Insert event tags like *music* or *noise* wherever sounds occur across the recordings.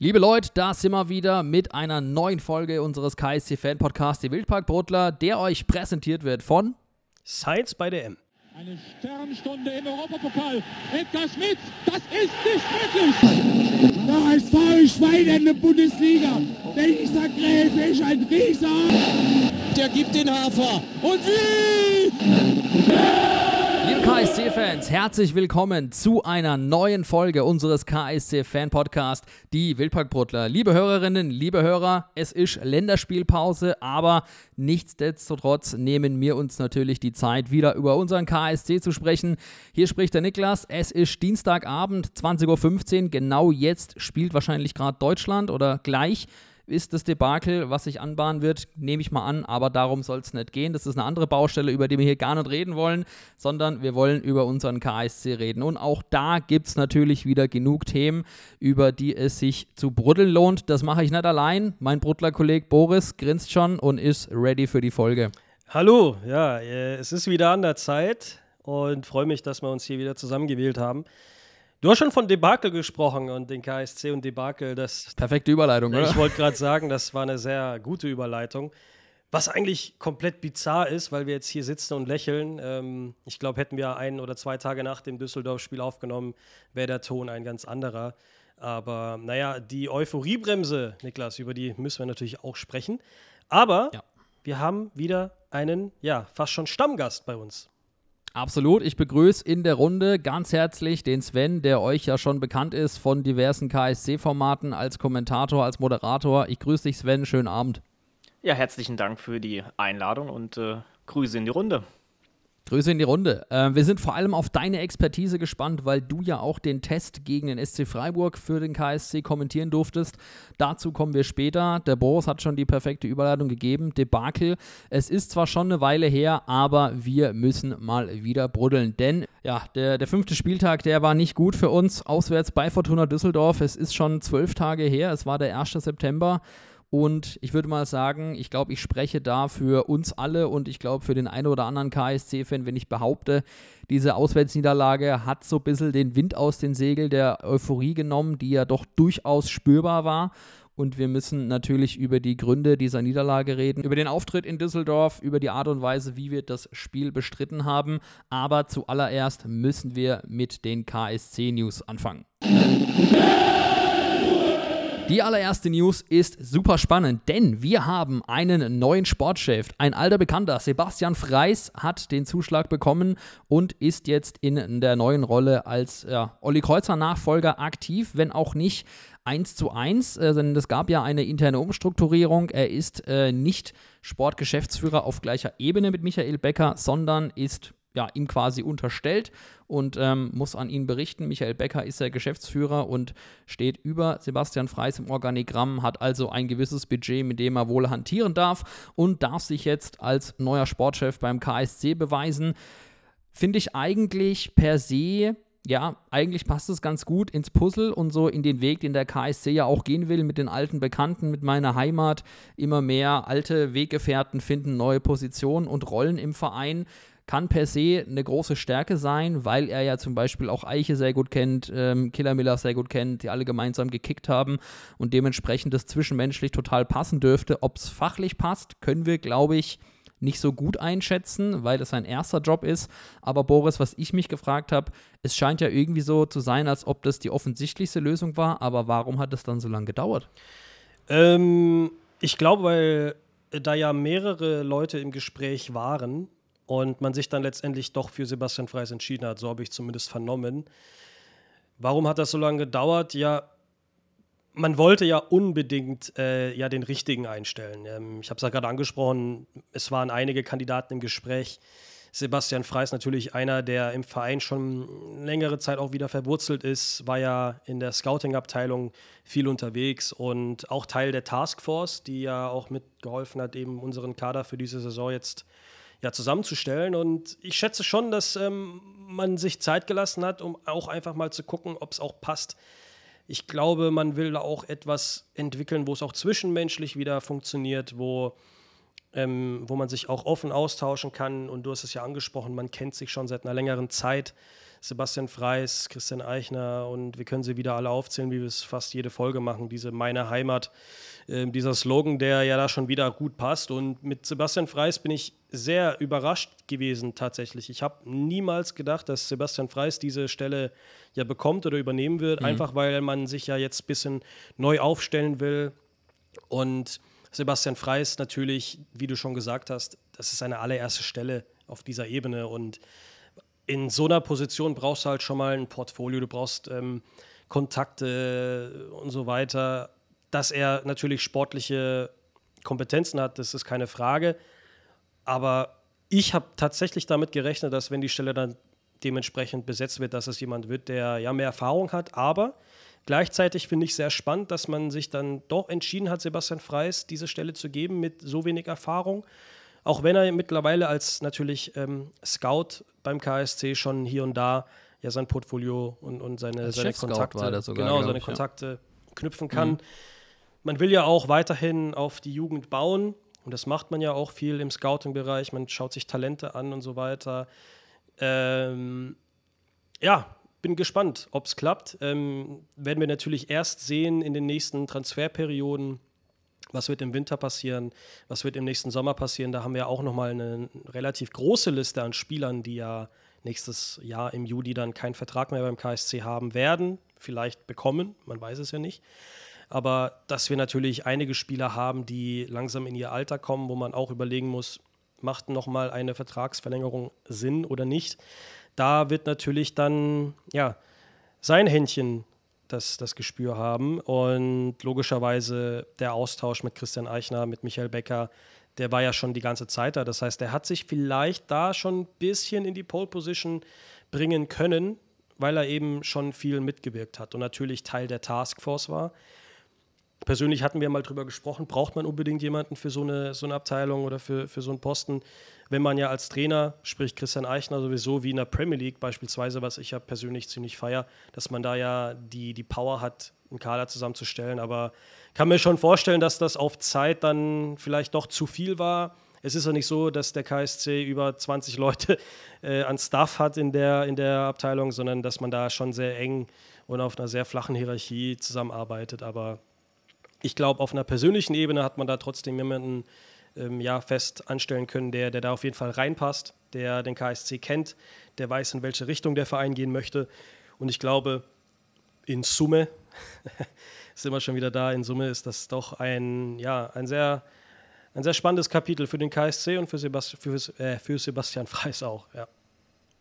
Liebe Leute, da sind wir wieder mit einer neuen Folge unseres KSC Fan Podcasts, die Wildpark Brotler, der euch präsentiert wird von Science bei der M. Eine Sternstunde im Europapokal. Edgar Schmidt, das ist nicht möglich. Der HSV Schwein in der Bundesliga. Dieser Gräfe ist ein Rieser. Der gibt den Hafer. Und wie? Liebe KSC-Fans, herzlich willkommen zu einer neuen Folge unseres KSC-Fan-Podcasts, die Wildparkbrotler. Liebe Hörerinnen, liebe Hörer, es ist Länderspielpause, aber nichtsdestotrotz nehmen wir uns natürlich die Zeit, wieder über unseren KSC zu sprechen. Hier spricht der Niklas, es ist Dienstagabend, 20.15 Uhr, genau jetzt spielt wahrscheinlich gerade Deutschland oder gleich ist das Debakel, was sich anbahnen wird, nehme ich mal an, aber darum soll es nicht gehen. Das ist eine andere Baustelle, über die wir hier gar nicht reden wollen, sondern wir wollen über unseren KSC reden. Und auch da gibt es natürlich wieder genug Themen, über die es sich zu bruddeln lohnt. Das mache ich nicht allein. Mein Bruddler-Kollege Boris grinst schon und ist ready für die Folge. Hallo, ja, äh, es ist wieder an der Zeit und freue mich, dass wir uns hier wieder zusammengewählt haben. Du hast schon von Debakel gesprochen und den KSC und Debakel. Das, Perfekte Überleitung, oder? ich wollte gerade sagen, das war eine sehr gute Überleitung. Was eigentlich komplett bizarr ist, weil wir jetzt hier sitzen und lächeln. Ähm, ich glaube, hätten wir ein oder zwei Tage nach dem Düsseldorf-Spiel aufgenommen, wäre der Ton ein ganz anderer. Aber naja, die Euphoriebremse, Niklas, über die müssen wir natürlich auch sprechen. Aber Ja. wir haben wieder einen, ja, fast schon Stammgast bei uns. Absolut. Ich begrüße in der Runde ganz herzlich den Sven, der euch ja schon bekannt ist von diversen KSC-Formaten als Kommentator, als Moderator. Ich grüße dich, Sven. Schönen Abend. Ja, herzlichen Dank für die Einladung und äh, Grüße in die Runde. Grüße in die Runde. Äh, wir sind vor allem auf deine Expertise gespannt, weil du ja auch den Test gegen den SC Freiburg für den KSC kommentieren durftest. Dazu kommen wir später. Der Boris hat schon die perfekte Überleitung gegeben. Debakel. Es ist zwar schon eine Weile her, aber wir müssen mal wieder bruddeln. Denn ja, der, der fünfte Spieltag, der war nicht gut für uns. Auswärts bei Fortuna Düsseldorf. Es ist schon zwölf Tage her. Es war der 1. September. Und ich würde mal sagen, ich glaube, ich spreche da für uns alle und ich glaube für den einen oder anderen KSC-Fan, wenn ich behaupte, diese Auswärtsniederlage hat so ein bisschen den Wind aus den Segeln der Euphorie genommen, die ja doch durchaus spürbar war. Und wir müssen natürlich über die Gründe dieser Niederlage reden, über den Auftritt in Düsseldorf, über die Art und Weise, wie wir das Spiel bestritten haben. Aber zuallererst müssen wir mit den KSC-News anfangen. Die allererste News ist super spannend, denn wir haben einen neuen Sportchef. Ein alter Bekannter, Sebastian Freis, hat den Zuschlag bekommen und ist jetzt in der neuen Rolle als ja, Olli Kreuzer Nachfolger aktiv, wenn auch nicht eins zu eins, äh, denn es gab ja eine interne Umstrukturierung. Er ist äh, nicht Sportgeschäftsführer auf gleicher Ebene mit Michael Becker, sondern ist ja, ihm quasi unterstellt und ähm, muss an ihn berichten. Michael Becker ist der Geschäftsführer und steht über Sebastian Freis im Organigramm, hat also ein gewisses Budget, mit dem er wohl hantieren darf und darf sich jetzt als neuer Sportchef beim KSC beweisen. Finde ich eigentlich per se ja, eigentlich passt es ganz gut ins Puzzle und so in den Weg, den der KSC ja auch gehen will, mit den alten Bekannten, mit meiner Heimat. Immer mehr alte Weggefährten finden neue Positionen und Rollen im Verein kann per se eine große Stärke sein, weil er ja zum Beispiel auch Eiche sehr gut kennt, ähm, Killer Miller sehr gut kennt, die alle gemeinsam gekickt haben und dementsprechend das zwischenmenschlich total passen dürfte. Ob es fachlich passt, können wir, glaube ich, nicht so gut einschätzen, weil das sein erster Job ist. Aber Boris, was ich mich gefragt habe, es scheint ja irgendwie so zu sein, als ob das die offensichtlichste Lösung war. Aber warum hat es dann so lange gedauert? Ähm, ich glaube, weil da ja mehrere Leute im Gespräch waren und man sich dann letztendlich doch für Sebastian Freis entschieden hat. So habe ich zumindest vernommen. Warum hat das so lange gedauert? Ja, man wollte ja unbedingt äh, ja den richtigen einstellen. Ähm, ich habe es ja gerade angesprochen, es waren einige Kandidaten im Gespräch. Sebastian Freis natürlich einer, der im Verein schon längere Zeit auch wieder verwurzelt ist, war ja in der Scouting-Abteilung viel unterwegs und auch Teil der Taskforce, die ja auch mitgeholfen hat, eben unseren Kader für diese Saison jetzt ja, zusammenzustellen. Und ich schätze schon, dass ähm, man sich Zeit gelassen hat, um auch einfach mal zu gucken, ob es auch passt. Ich glaube, man will da auch etwas entwickeln, wo es auch zwischenmenschlich wieder funktioniert, wo, ähm, wo man sich auch offen austauschen kann. Und du hast es ja angesprochen, man kennt sich schon seit einer längeren Zeit. Sebastian Freis, Christian Eichner und wir können sie wieder alle aufzählen, wie wir es fast jede Folge machen. Diese Meine Heimat, äh, dieser Slogan, der ja da schon wieder gut passt. Und mit Sebastian Freis bin ich sehr überrascht gewesen tatsächlich. Ich habe niemals gedacht, dass Sebastian Freis diese Stelle ja bekommt oder übernehmen wird, mhm. einfach weil man sich ja jetzt ein bisschen neu aufstellen will. Und Sebastian Freis natürlich, wie du schon gesagt hast, das ist seine allererste Stelle auf dieser Ebene und in so einer Position brauchst du halt schon mal ein Portfolio, du brauchst ähm, Kontakte und so weiter. Dass er natürlich sportliche Kompetenzen hat, das ist keine Frage. Aber ich habe tatsächlich damit gerechnet, dass wenn die Stelle dann dementsprechend besetzt wird, dass es jemand wird, der ja mehr Erfahrung hat. Aber gleichzeitig finde ich sehr spannend, dass man sich dann doch entschieden hat, Sebastian Freis diese Stelle zu geben mit so wenig Erfahrung. Auch wenn er mittlerweile als natürlich ähm, Scout beim KSC schon hier und da ja sein Portfolio und, und seine, seine Kontakte, sogar, genau, seine ich, Kontakte ja. knüpfen kann. Mhm. Man will ja auch weiterhin auf die Jugend bauen und das macht man ja auch viel im Scouting-Bereich. Man schaut sich Talente an und so weiter. Ähm, ja, bin gespannt, ob es klappt. Ähm, werden wir natürlich erst sehen in den nächsten Transferperioden. Was wird im Winter passieren? Was wird im nächsten Sommer passieren? Da haben wir auch nochmal eine relativ große Liste an Spielern, die ja nächstes Jahr im Juli dann keinen Vertrag mehr beim KSC haben werden. Vielleicht bekommen, man weiß es ja nicht. Aber dass wir natürlich einige Spieler haben, die langsam in ihr Alter kommen, wo man auch überlegen muss, macht nochmal eine Vertragsverlängerung Sinn oder nicht. Da wird natürlich dann, ja, sein Händchen das, das Gespür haben. Und logischerweise der Austausch mit Christian Eichner, mit Michael Becker, der war ja schon die ganze Zeit da. Das heißt, er hat sich vielleicht da schon ein bisschen in die Pole Position bringen können, weil er eben schon viel mitgewirkt hat und natürlich Teil der Taskforce war. Persönlich hatten wir mal drüber gesprochen, braucht man unbedingt jemanden für so eine, so eine Abteilung oder für, für so einen Posten, wenn man ja als Trainer, sprich Christian Eichner sowieso wie in der Premier League beispielsweise, was ich ja persönlich ziemlich feier, dass man da ja die, die Power hat, einen Kader zusammenzustellen. Aber kann mir schon vorstellen, dass das auf Zeit dann vielleicht doch zu viel war. Es ist ja nicht so, dass der KSC über 20 Leute *laughs* äh, an Staff hat in der, in der Abteilung, sondern dass man da schon sehr eng und auf einer sehr flachen Hierarchie zusammenarbeitet. Aber ich glaube, auf einer persönlichen Ebene hat man da trotzdem jemanden ähm, ja, fest anstellen können, der, der da auf jeden Fall reinpasst, der den KSC kennt, der weiß, in welche Richtung der Verein gehen möchte. Und ich glaube, in Summe, *laughs* sind wir schon wieder da, in Summe ist das doch ein, ja, ein sehr, ein sehr spannendes Kapitel für den KSC und für, Sebast für, äh, für Sebastian Freis auch, ja.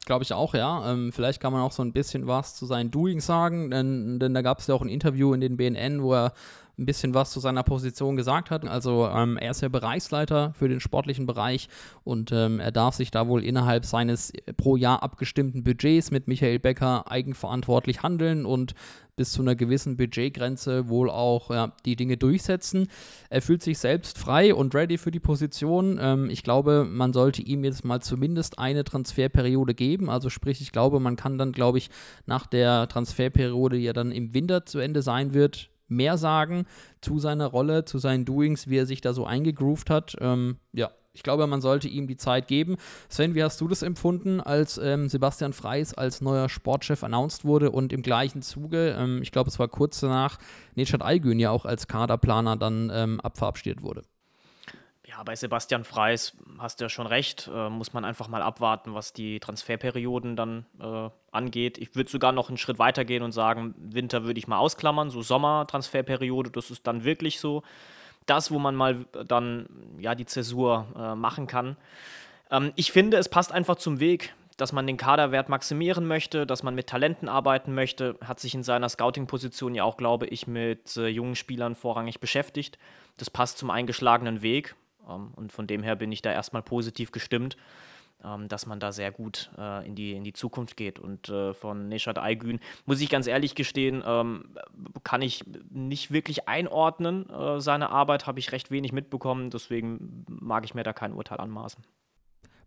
Glaube ich auch, ja. Ähm, vielleicht kann man auch so ein bisschen was zu seinen Doings sagen, denn, denn da gab es ja auch ein Interview in den BNN, wo er ein bisschen was zu seiner Position gesagt hat. Also ähm, er ist ja Bereichsleiter für den sportlichen Bereich und ähm, er darf sich da wohl innerhalb seines pro Jahr abgestimmten Budgets mit Michael Becker eigenverantwortlich handeln und bis zu einer gewissen Budgetgrenze wohl auch ja, die Dinge durchsetzen. Er fühlt sich selbst frei und ready für die Position. Ähm, ich glaube, man sollte ihm jetzt mal zumindest eine Transferperiode geben. Also sprich, ich glaube, man kann dann, glaube ich, nach der Transferperiode, die ja dann im Winter zu Ende sein wird, mehr sagen zu seiner Rolle, zu seinen Doings, wie er sich da so eingegroovt hat. Ähm, ja, ich glaube, man sollte ihm die Zeit geben. Sven, wie hast du das empfunden, als ähm, Sebastian Freis als neuer Sportchef announced wurde und im gleichen Zuge, ähm, ich glaube, es war kurz danach, Nechat Aygün ja auch als Kaderplaner dann ähm, abverabschiedet wurde? Ja, bei Sebastian Freis hast du ja schon recht. Äh, muss man einfach mal abwarten, was die Transferperioden dann äh, angeht. Ich würde sogar noch einen Schritt weiter gehen und sagen, Winter würde ich mal ausklammern. So Sommer-Transferperiode, das ist dann wirklich so das, wo man mal dann ja die Zäsur äh, machen kann. Ähm, ich finde, es passt einfach zum Weg dass man den Kaderwert maximieren möchte, dass man mit Talenten arbeiten möchte, hat sich in seiner Scouting-Position ja auch, glaube ich, mit äh, jungen Spielern vorrangig beschäftigt. Das passt zum eingeschlagenen Weg. Ähm, und von dem her bin ich da erstmal positiv gestimmt, ähm, dass man da sehr gut äh, in, die, in die Zukunft geht. Und äh, von Neshat Aygün, muss ich ganz ehrlich gestehen, ähm, kann ich nicht wirklich einordnen. Äh, seine Arbeit habe ich recht wenig mitbekommen, deswegen mag ich mir da kein Urteil anmaßen.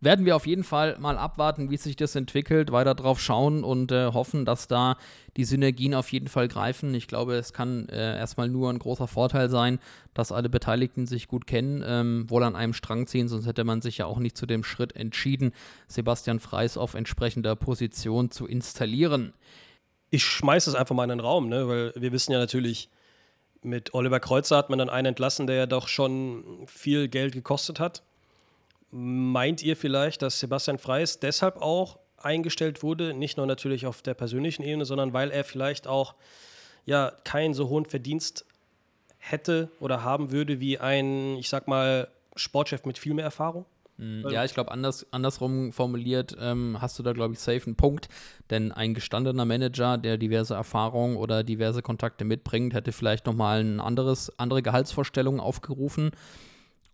Werden wir auf jeden Fall mal abwarten, wie sich das entwickelt, weiter drauf schauen und äh, hoffen, dass da die Synergien auf jeden Fall greifen. Ich glaube, es kann äh, erstmal nur ein großer Vorteil sein, dass alle Beteiligten sich gut kennen, ähm, wohl an einem Strang ziehen, sonst hätte man sich ja auch nicht zu dem Schritt entschieden, Sebastian Freis auf entsprechender Position zu installieren. Ich schmeiße es einfach mal in den Raum, ne? weil wir wissen ja natürlich, mit Oliver Kreuzer hat man dann einen entlassen, der ja doch schon viel Geld gekostet hat. Meint ihr vielleicht, dass Sebastian Freis deshalb auch eingestellt wurde, nicht nur natürlich auf der persönlichen Ebene, sondern weil er vielleicht auch ja keinen so hohen Verdienst hätte oder haben würde wie ein, ich sag mal, Sportchef mit viel mehr Erfahrung? Hm, ja, ich glaube, anders, andersrum formuliert ähm, hast du da, glaube ich, safe einen Punkt. Denn ein gestandener Manager, der diverse Erfahrungen oder diverse Kontakte mitbringt, hätte vielleicht nochmal ein anderes, andere Gehaltsvorstellungen aufgerufen.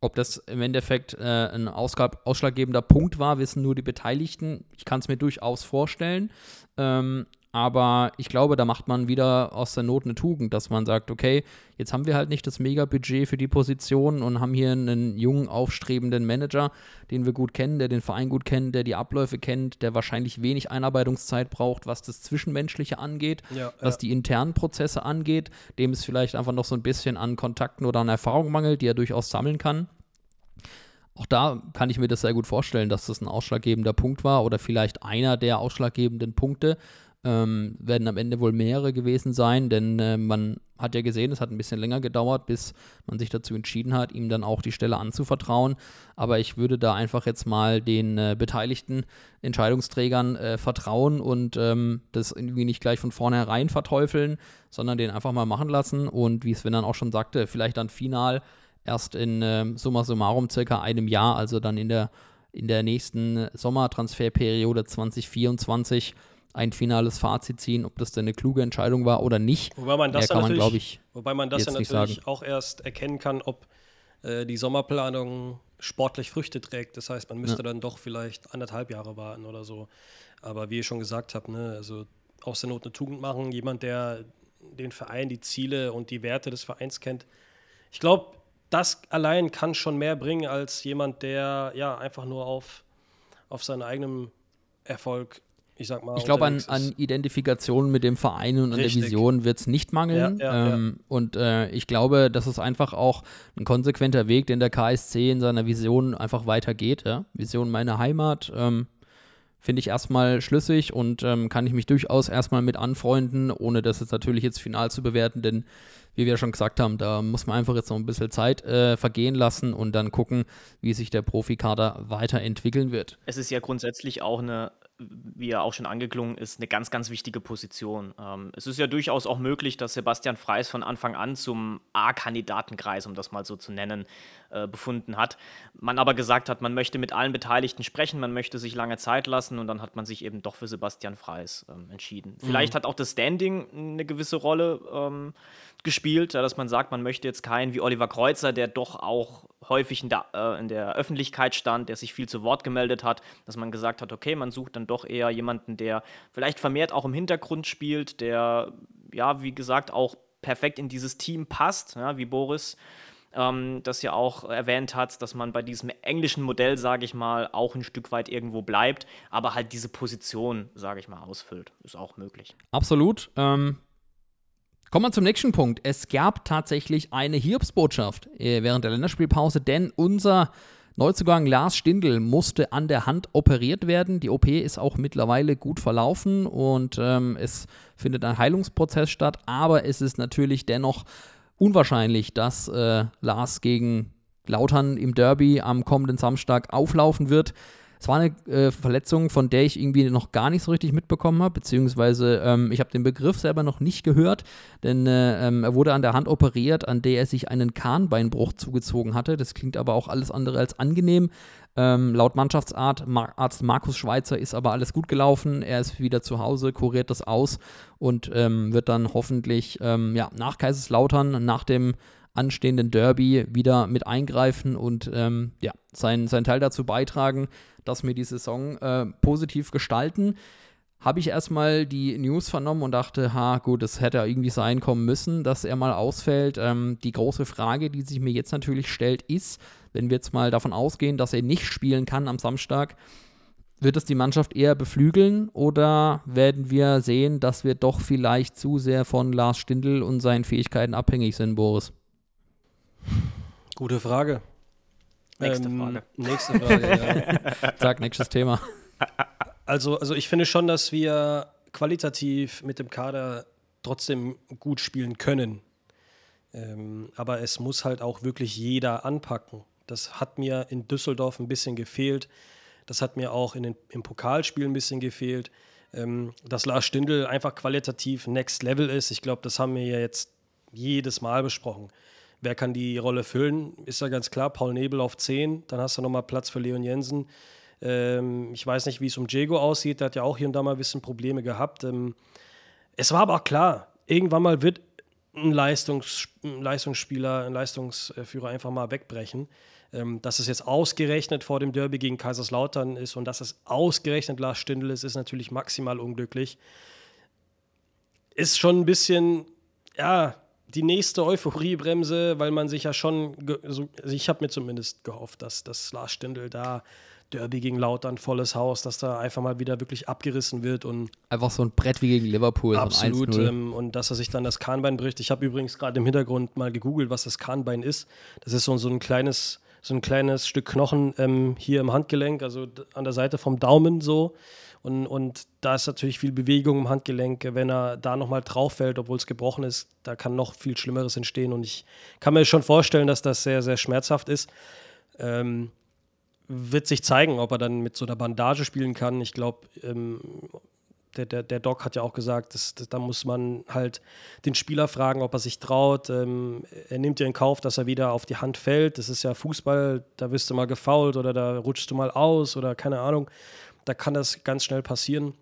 Ob das im Endeffekt äh, ein ausschlaggebender Punkt war, wissen nur die Beteiligten. Ich kann es mir durchaus vorstellen. Ähm, aber ich glaube, da macht man wieder aus der Not eine Tugend, dass man sagt, okay, jetzt haben wir halt nicht das Mega-Budget für die Position und haben hier einen jungen, aufstrebenden Manager, den wir gut kennen, der den Verein gut kennt, der die Abläufe kennt, der wahrscheinlich wenig Einarbeitungszeit braucht, was das Zwischenmenschliche angeht, Ja, was ja. die internen Prozesse angeht, dem es vielleicht einfach noch so ein bisschen an Kontakten oder an Erfahrung mangelt, die er durchaus sammeln kann. Auch da kann ich mir das sehr gut vorstellen, dass das ein ausschlaggebender Punkt war oder vielleicht einer der ausschlaggebenden Punkte. Ähm, werden am Ende wohl mehrere gewesen sein, denn äh, man hat ja gesehen, es hat ein bisschen länger gedauert, bis man sich dazu entschieden hat, ihm dann auch die Stelle anzuvertrauen. Aber ich würde da einfach jetzt mal den äh, beteiligten Entscheidungsträgern äh, vertrauen und ähm, das irgendwie nicht gleich von vornherein verteufeln, sondern den einfach mal machen lassen und wie Sven dann auch schon sagte, vielleicht dann final erst in ähm, summa summarum circa einem Jahr, also dann in der, in der nächsten Sommertransferperiode 2024 ein finales Fazit ziehen, ob das denn eine kluge Entscheidung war oder nicht. Wobei man das ja man, ich, wobei man das ja natürlich auch erst erkennen kann, ob äh, die Sommerplanung sportlich Früchte trägt. Das heißt, man müsste dann doch vielleicht anderthalb Jahre warten oder so. Aber wie ihr schon gesagt habt, ne, also aus der Not eine Tugend machen, jemand, der den Verein, die Ziele und die Werte des Vereins kennt. Ich glaube, das allein kann schon mehr bringen als jemand, der ja einfach nur auf, auf seinen eigenen Erfolg, ich sag mal, Ich glaube, an, an. Identifikation mit dem Verein und an der Richtig. Vision wird es nicht mangeln. Ja, ja, ja. ähm, Und äh, ich glaube, das ist einfach auch ein konsequenter Weg, den der KSC in seiner Vision einfach weitergeht. Ja? Vision meine Heimat. Ähm, Finde ich erstmal schlüssig und ähm, kann ich mich durchaus erstmal mit anfreunden, ohne das jetzt natürlich jetzt final zu bewerten, denn wie wir schon gesagt haben, da muss man einfach jetzt noch ein bisschen Zeit äh, vergehen lassen und dann gucken, wie sich der Profikader weiterentwickeln wird. Es ist ja grundsätzlich auch eine, wie ja auch schon angeklungen ist, eine ganz, ganz wichtige Position. Ähm, es ist ja durchaus auch möglich, dass Sebastian Freis von Anfang an zum A-Kandidatenkreis, um das mal so zu nennen, äh, befunden hat. Man aber gesagt hat, man möchte mit allen Beteiligten sprechen, man möchte sich lange Zeit lassen und dann hat man sich eben doch für Sebastian Freis ähm, entschieden. Vielleicht hat auch das Standing eine gewisse Rolle ähm, gespielt, ja, dass man sagt, man möchte jetzt keinen wie Oliver Kreuzer, der doch auch häufig in der, äh, in der Öffentlichkeit stand, der sich viel zu Wort gemeldet hat, dass man gesagt hat, okay, man sucht dann doch eher jemanden, der vielleicht vermehrt auch im Hintergrund spielt, der, ja, wie gesagt, auch perfekt in dieses Team passt, ja, wie Boris ähm, das ja auch erwähnt hat, dass man bei diesem englischen Modell, sage ich mal, auch ein Stück weit irgendwo bleibt, aber halt diese Position, sage ich mal, ausfüllt. Ist auch möglich. Absolut. Ähm, kommen wir zum nächsten Punkt. Es gab tatsächlich eine Hiobsbotschaft äh, während der Länderspielpause, denn unser Neuzugang Lars Stindl musste an der Hand operiert werden. Die OP ist auch mittlerweile gut verlaufen und ähm, es findet ein Heilungsprozess statt, aber es ist natürlich dennoch unwahrscheinlich, dass äh, Lars gegen Lautern im Derby am kommenden Samstag auflaufen wird. Es war eine äh, Verletzung, von der ich irgendwie noch gar nicht so richtig mitbekommen habe, beziehungsweise ähm, ich habe den Begriff selber noch nicht gehört, denn äh, ähm, er wurde an der Hand operiert, an der er sich einen Kahnbeinbruch zugezogen hatte. Das klingt aber auch alles andere als angenehm. Ähm, laut Mannschaftsarzt Mar Markus Schweizer ist aber alles gut gelaufen. Er ist wieder zu Hause, kuriert das aus und ähm, wird dann hoffentlich ähm, ja, nach Kaiserslautern, nach dem anstehenden Derby wieder mit eingreifen und ähm, ja, sein, sein Teil dazu beitragen, dass wir die Saison äh, positiv gestalten. habe ich erstmal die News vernommen und dachte, ha, gut, das hätte irgendwie sein kommen müssen, dass er mal ausfällt. Ähm, die große Frage, die sich mir jetzt natürlich stellt, ist, wenn wir jetzt mal davon ausgehen, dass er nicht spielen kann am Samstag, wird es die Mannschaft eher beflügeln oder werden wir sehen, dass wir doch vielleicht zu sehr von Lars Stindl und seinen Fähigkeiten abhängig sind, Boris? Gute Frage. Nächste ähm, Frage. Nächste Frage, ja. *laughs* Sag, nächstes Thema. Also, also ich finde schon, dass wir qualitativ mit dem Kader trotzdem gut spielen können. Ähm, aber es muss halt auch wirklich jeder anpacken. Das hat mir in Düsseldorf ein bisschen gefehlt. Das hat mir auch in den, im Pokalspiel ein bisschen gefehlt. Ähm, dass Lars Stindl einfach qualitativ Next Level ist. Ich glaube, das haben wir ja jetzt jedes Mal besprochen. Wer kann die Rolle füllen? Ist ja ganz klar, Paul Nebel auf 10, dann hast du nochmal Platz für Leon Jensen. Ähm, ich weiß nicht, wie es um Diego aussieht, der hat ja auch hier und da mal ein bisschen Probleme gehabt. Ähm, es war aber auch klar, irgendwann mal wird ein, Leistungs ein Leistungsspieler, ein Leistungsführer einfach mal wegbrechen. Ähm, dass es jetzt ausgerechnet vor dem Derby gegen Kaiserslautern ist und dass es ausgerechnet Lars Stindl ist, ist natürlich maximal unglücklich. Ist schon ein bisschen, ja, die nächste Euphoriebremse, weil man sich ja schon, also ich habe mir zumindest gehofft, dass, dass Lars Stindl da Derby gegen Lautern, volles Haus, dass da einfach mal wieder wirklich abgerissen wird und einfach so ein Brett wie gegen Liverpool. Absolut. So ähm, und dass er sich dann das Kahnbein bricht. Ich habe übrigens gerade im Hintergrund mal gegoogelt, was das Kahnbein ist. Das ist so, so ein kleines so ein kleines Stück Knochen ähm, hier im Handgelenk, also an der Seite vom Daumen so. Und, und da ist natürlich viel Bewegung im Handgelenk. Wenn er da nochmal drauf fällt, obwohl es gebrochen ist, da kann noch viel Schlimmeres entstehen. Und ich kann mir schon vorstellen, dass das sehr, sehr schmerzhaft ist. Ähm, wird sich zeigen, ob er dann mit so einer Bandage spielen kann. Ich glaube, ähm, der, der, der Doc hat ja auch gesagt, dass, dass, da muss man halt den Spieler fragen, ob er sich traut. Ähm, er nimmt ja in Kauf, dass er wieder auf die Hand fällt. Das ist ja Fußball, da wirst du mal gefault oder da rutschst du mal aus oder keine Ahnung. Da kann das ganz schnell passieren.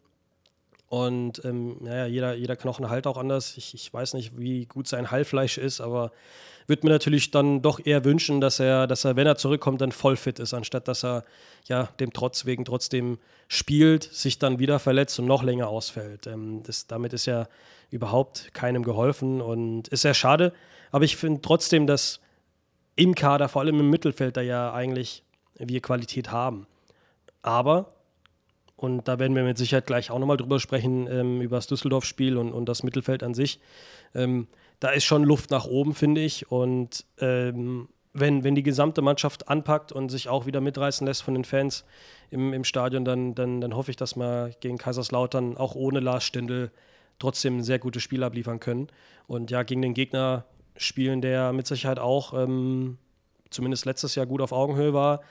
Und ähm, naja, jeder, jeder Knochen halt auch anders. Ich, ich weiß nicht, wie gut sein Heilfleisch ist, aber würde mir natürlich dann doch eher wünschen, dass er, dass er, wenn er zurückkommt, dann voll fit ist, anstatt dass er ja dem Trotz wegen trotzdem spielt, sich dann wieder verletzt und noch länger ausfällt. Ähm, das, damit ist ja überhaupt keinem geholfen und ist sehr schade. Aber ich finde trotzdem, dass im Kader, vor allem im Mittelfeld, da ja eigentlich wir Qualität haben. Aber, und da werden wir mit Sicherheit gleich auch nochmal drüber sprechen, ähm, über das Düsseldorf-Spiel und, und das Mittelfeld an sich, ähm, da ist schon Luft nach oben, finde ich. Und ähm, wenn, wenn die gesamte Mannschaft anpackt und sich auch wieder mitreißen lässt von den Fans im, im Stadion, dann, dann, dann hoffe ich, dass wir gegen Kaiserslautern auch ohne Lars Stindl trotzdem ein sehr gutes Spiel abliefern können. Und ja, gegen den Gegner spielen, der mit Sicherheit auch ähm, zumindest letztes Jahr gut auf Augenhöhe war.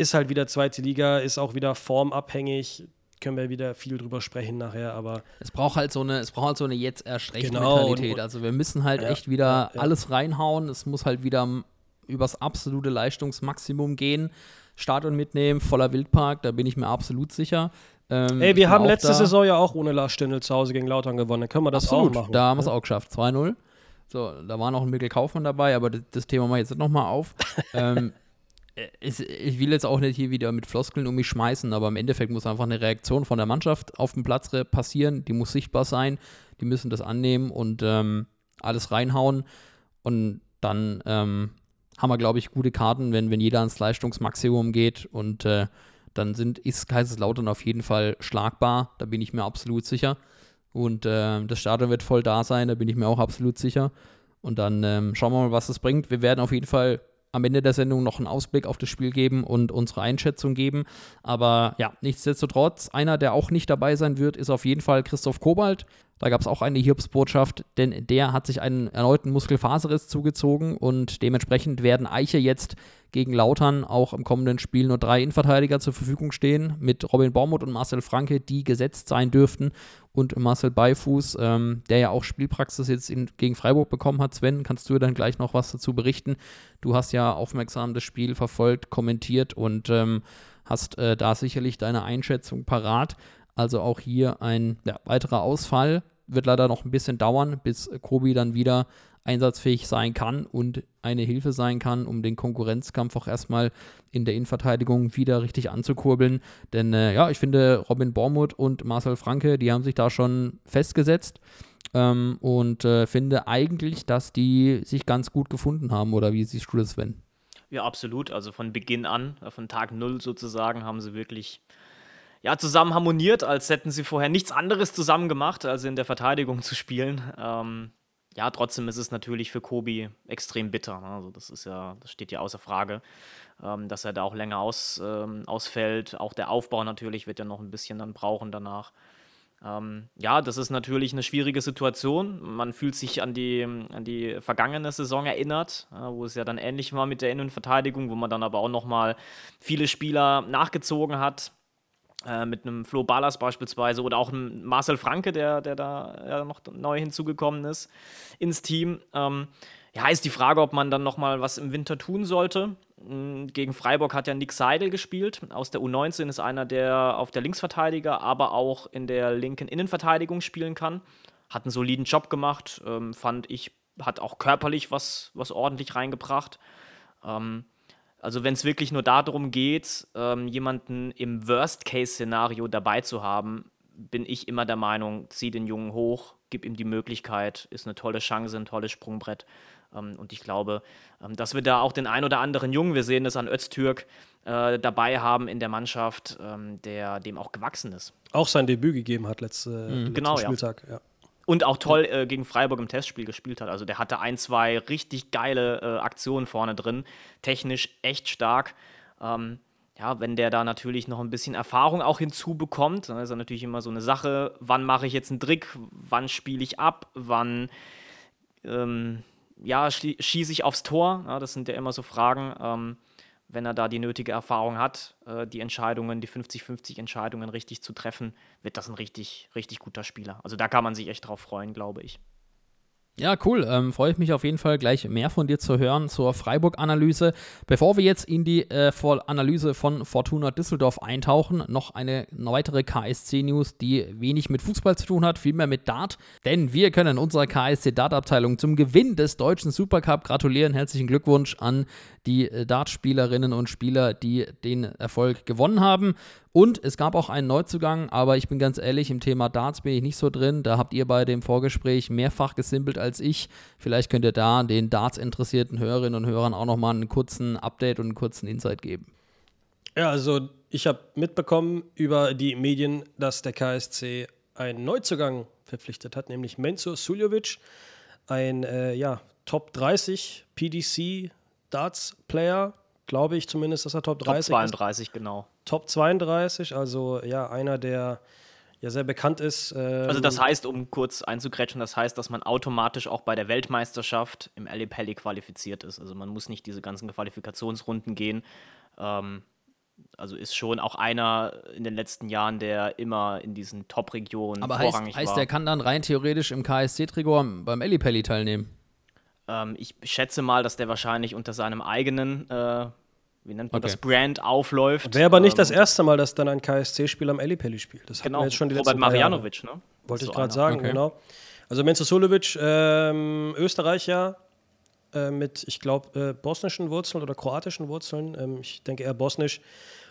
Ist halt wieder zweite Liga, ist auch wieder formabhängig können wir wieder viel drüber sprechen nachher, aber. Es braucht halt so eine, es braucht halt so eine jetzt erst recht genau, Mentalität. Und, also wir müssen halt ja, echt wieder ja, alles reinhauen. Es muss halt wieder übers absolute Leistungsmaximum gehen. Stadion mitnehmen, voller Wildpark, da bin ich mir absolut sicher. Ähm, Ey, wir haben letzte da, Saison ja auch ohne Lars Stindl zu Hause gegen Lautern gewonnen. Dann können wir das absolut, auch machen. Da haben wir es auch geschafft. 2-0. So, da war noch ein Mikkel Kaufmann dabei, aber das, das Thema ich jetzt nochmal auf. *laughs* ähm, ich will jetzt auch nicht hier wieder mit Floskeln um mich schmeißen, aber im Endeffekt muss einfach eine Reaktion von der Mannschaft auf dem Platz passieren. Die muss sichtbar sein. Die müssen das annehmen und ähm, alles reinhauen. Und dann ähm, haben wir, glaube ich, gute Karten, wenn, wenn jeder ans Leistungsmaximum geht. Und äh, dann sind, ist Kaiserslautern auf jeden Fall schlagbar. Da bin ich mir absolut sicher. Und äh, das Stadion wird voll da sein, da bin ich mir auch absolut sicher. Und dann ähm, schauen wir mal, was das bringt. Wir werden auf jeden Fall am Ende der Sendung noch einen Ausblick auf das Spiel geben und unsere Einschätzung geben. Aber ja, nichtsdestotrotz, einer, der auch nicht dabei sein wird, ist auf jeden Fall Christoph Kobalt. Da gab es auch eine Hiobsbotschaft, denn der hat sich einen erneuten Muskelfaserriss zugezogen und dementsprechend werden Eiche jetzt gegen Lautern auch im kommenden Spiel nur drei Innenverteidiger zur Verfügung stehen, mit Robin Baumut und Marcel Franke, die gesetzt sein dürften und Marcel Beifuß, ähm, der ja auch Spielpraxis jetzt in, gegen Freiburg bekommen hat. Sven, kannst du dann gleich noch was dazu berichten? Du hast ja aufmerksam das Spiel verfolgt, kommentiert und ähm, hast äh, da sicherlich deine Einschätzung parat. Also auch hier ein ja, weiterer Ausfall. Wird leider noch ein bisschen dauern, bis Kobi dann wieder einsatzfähig sein kann und eine Hilfe sein kann, um den Konkurrenzkampf auch erstmal in der Innenverteidigung wieder richtig anzukurbeln. Denn äh, ja, ich finde, Robin Bormuth und Marcel Franke, die haben sich da schon festgesetzt ähm, und äh, finde eigentlich, dass die sich ganz gut gefunden haben. Oder wie siehst du das, Sven? Ja, absolut. Also von Beginn an, äh, von Tag Null sozusagen, haben sie wirklich ja, zusammen harmoniert, als hätten sie vorher nichts anderes zusammen gemacht, als in der Verteidigung zu spielen. Ähm, ja, trotzdem ist es natürlich für Kobi extrem bitter. Ne? Also das ist ja, das steht ja außer Frage, ähm, dass er da auch länger aus, ähm, ausfällt. Auch der Aufbau natürlich wird ja noch ein bisschen dann brauchen danach. Ähm, ja, das ist natürlich eine schwierige Situation. Man fühlt sich an die, an die vergangene Saison erinnert, äh, wo es ja dann ähnlich war mit der Innenverteidigung, wo man dann aber auch nochmal viele Spieler nachgezogen hat. Äh, mit einem Flo Ballas beispielsweise oder auch einem Marcel Franke, der, der da ja, noch neu hinzugekommen ist ins Team. Ähm, ja, ist die Frage, ob man dann nochmal was im Winter tun sollte. Hm, gegen Freiburg hat ja Nick Seidel gespielt. Aus der U19 ist einer, der auf der Linksverteidiger, aber auch in der linken Innenverteidigung spielen kann. Hat einen soliden Job gemacht, ähm, fand ich, hat auch körperlich was, was ordentlich reingebracht. Ähm, also wenn es wirklich nur darum geht, ähm, jemanden im Worst-Case-Szenario dabei zu haben, bin ich immer der Meinung, zieh den Jungen hoch, gib ihm die Möglichkeit, ist eine tolle Chance, ein tolles Sprungbrett. Ähm, und ich glaube, ähm, dass wir da auch den ein oder anderen Jungen, wir sehen das an Öztürk, äh, dabei haben in der Mannschaft, ähm, der dem auch gewachsen ist. Auch sein Debüt gegeben hat letzte, mhm. genau, Spieltag. Ja. ja. Und auch toll äh, gegen Freiburg im Testspiel gespielt hat. Also der hatte ein, zwei richtig geile äh, Aktionen vorne drin. Technisch echt stark. Ähm, ja, wenn der da natürlich noch ein bisschen Erfahrung auch hinzubekommt, dann ist er natürlich immer so eine Sache, wann mache ich jetzt einen Trick, wann spiele ich ab, wann ähm, ja, schieße ich aufs Tor. Ja, das sind ja immer so Fragen. Ähm, wenn er da die nötige Erfahrung hat, äh, die Entscheidungen, die 50-50 Entscheidungen richtig zu treffen, wird das ein richtig, richtig guter Spieler. Also da kann man sich echt drauf freuen, glaube ich. Ja, cool. Ähm, Freue ich mich auf jeden Fall gleich mehr von dir zu hören zur Freiburg-Analyse. Bevor wir jetzt in die äh, Analyse von Fortuna Düsseldorf eintauchen, noch eine weitere KSC-News, die wenig mit Fußball zu tun hat, vielmehr mit Dart. Denn wir können unserer KSC-Dart-Abteilung zum Gewinn des deutschen Supercup gratulieren. Herzlichen Glückwunsch an die äh, Dart-Spielerinnen und Spieler, die den Erfolg gewonnen haben. Und es gab auch einen Neuzugang, aber ich bin ganz ehrlich, im Thema Darts bin ich nicht so drin. Da habt ihr bei dem Vorgespräch mehrfach gesimpelt als ich. Vielleicht könnt ihr da den Darts interessierten Hörerinnen und Hörern auch nochmal einen kurzen Update und einen kurzen Insight geben. Ja, also ich habe mitbekommen über die Medien, dass der KSC einen Neuzugang verpflichtet hat, nämlich Mensur Suljovic, ein äh, ja, Top 30 PDC Darts Player, glaube ich zumindest, dass er Top 30 Top 32, ist. genau. Top 32, also ja, einer, der ja sehr bekannt ist. Ähm also das heißt, um kurz einzugrätschen, das heißt, dass man automatisch auch bei der Weltmeisterschaft im Ali Pelli qualifiziert ist. Also man muss nicht diese ganzen Qualifikationsrunden gehen. Ähm, also ist schon auch einer in den letzten Jahren, der immer in diesen Top-Regionen vorrangig heißt, heißt, war. der kann dann rein theoretisch im KSC-Trikot beim Ali Pelli teilnehmen? Ähm, ich schätze mal, dass der wahrscheinlich unter seinem eigenen, äh, wie nennt man okay. das, Brand aufläuft. Wäre aber nicht ähm, das erste Mal, dass dann ein KSC-Spieler am Pelli spielt. Das genau, jetzt schon die Robert Marjanovic, ne? Wollte ich gerade sagen, okay. genau. Also Menzo Sulovic, ähm, Österreicher, äh, mit, ich glaube, äh, bosnischen Wurzeln oder kroatischen Wurzeln. Ähm, ich denke eher bosnisch.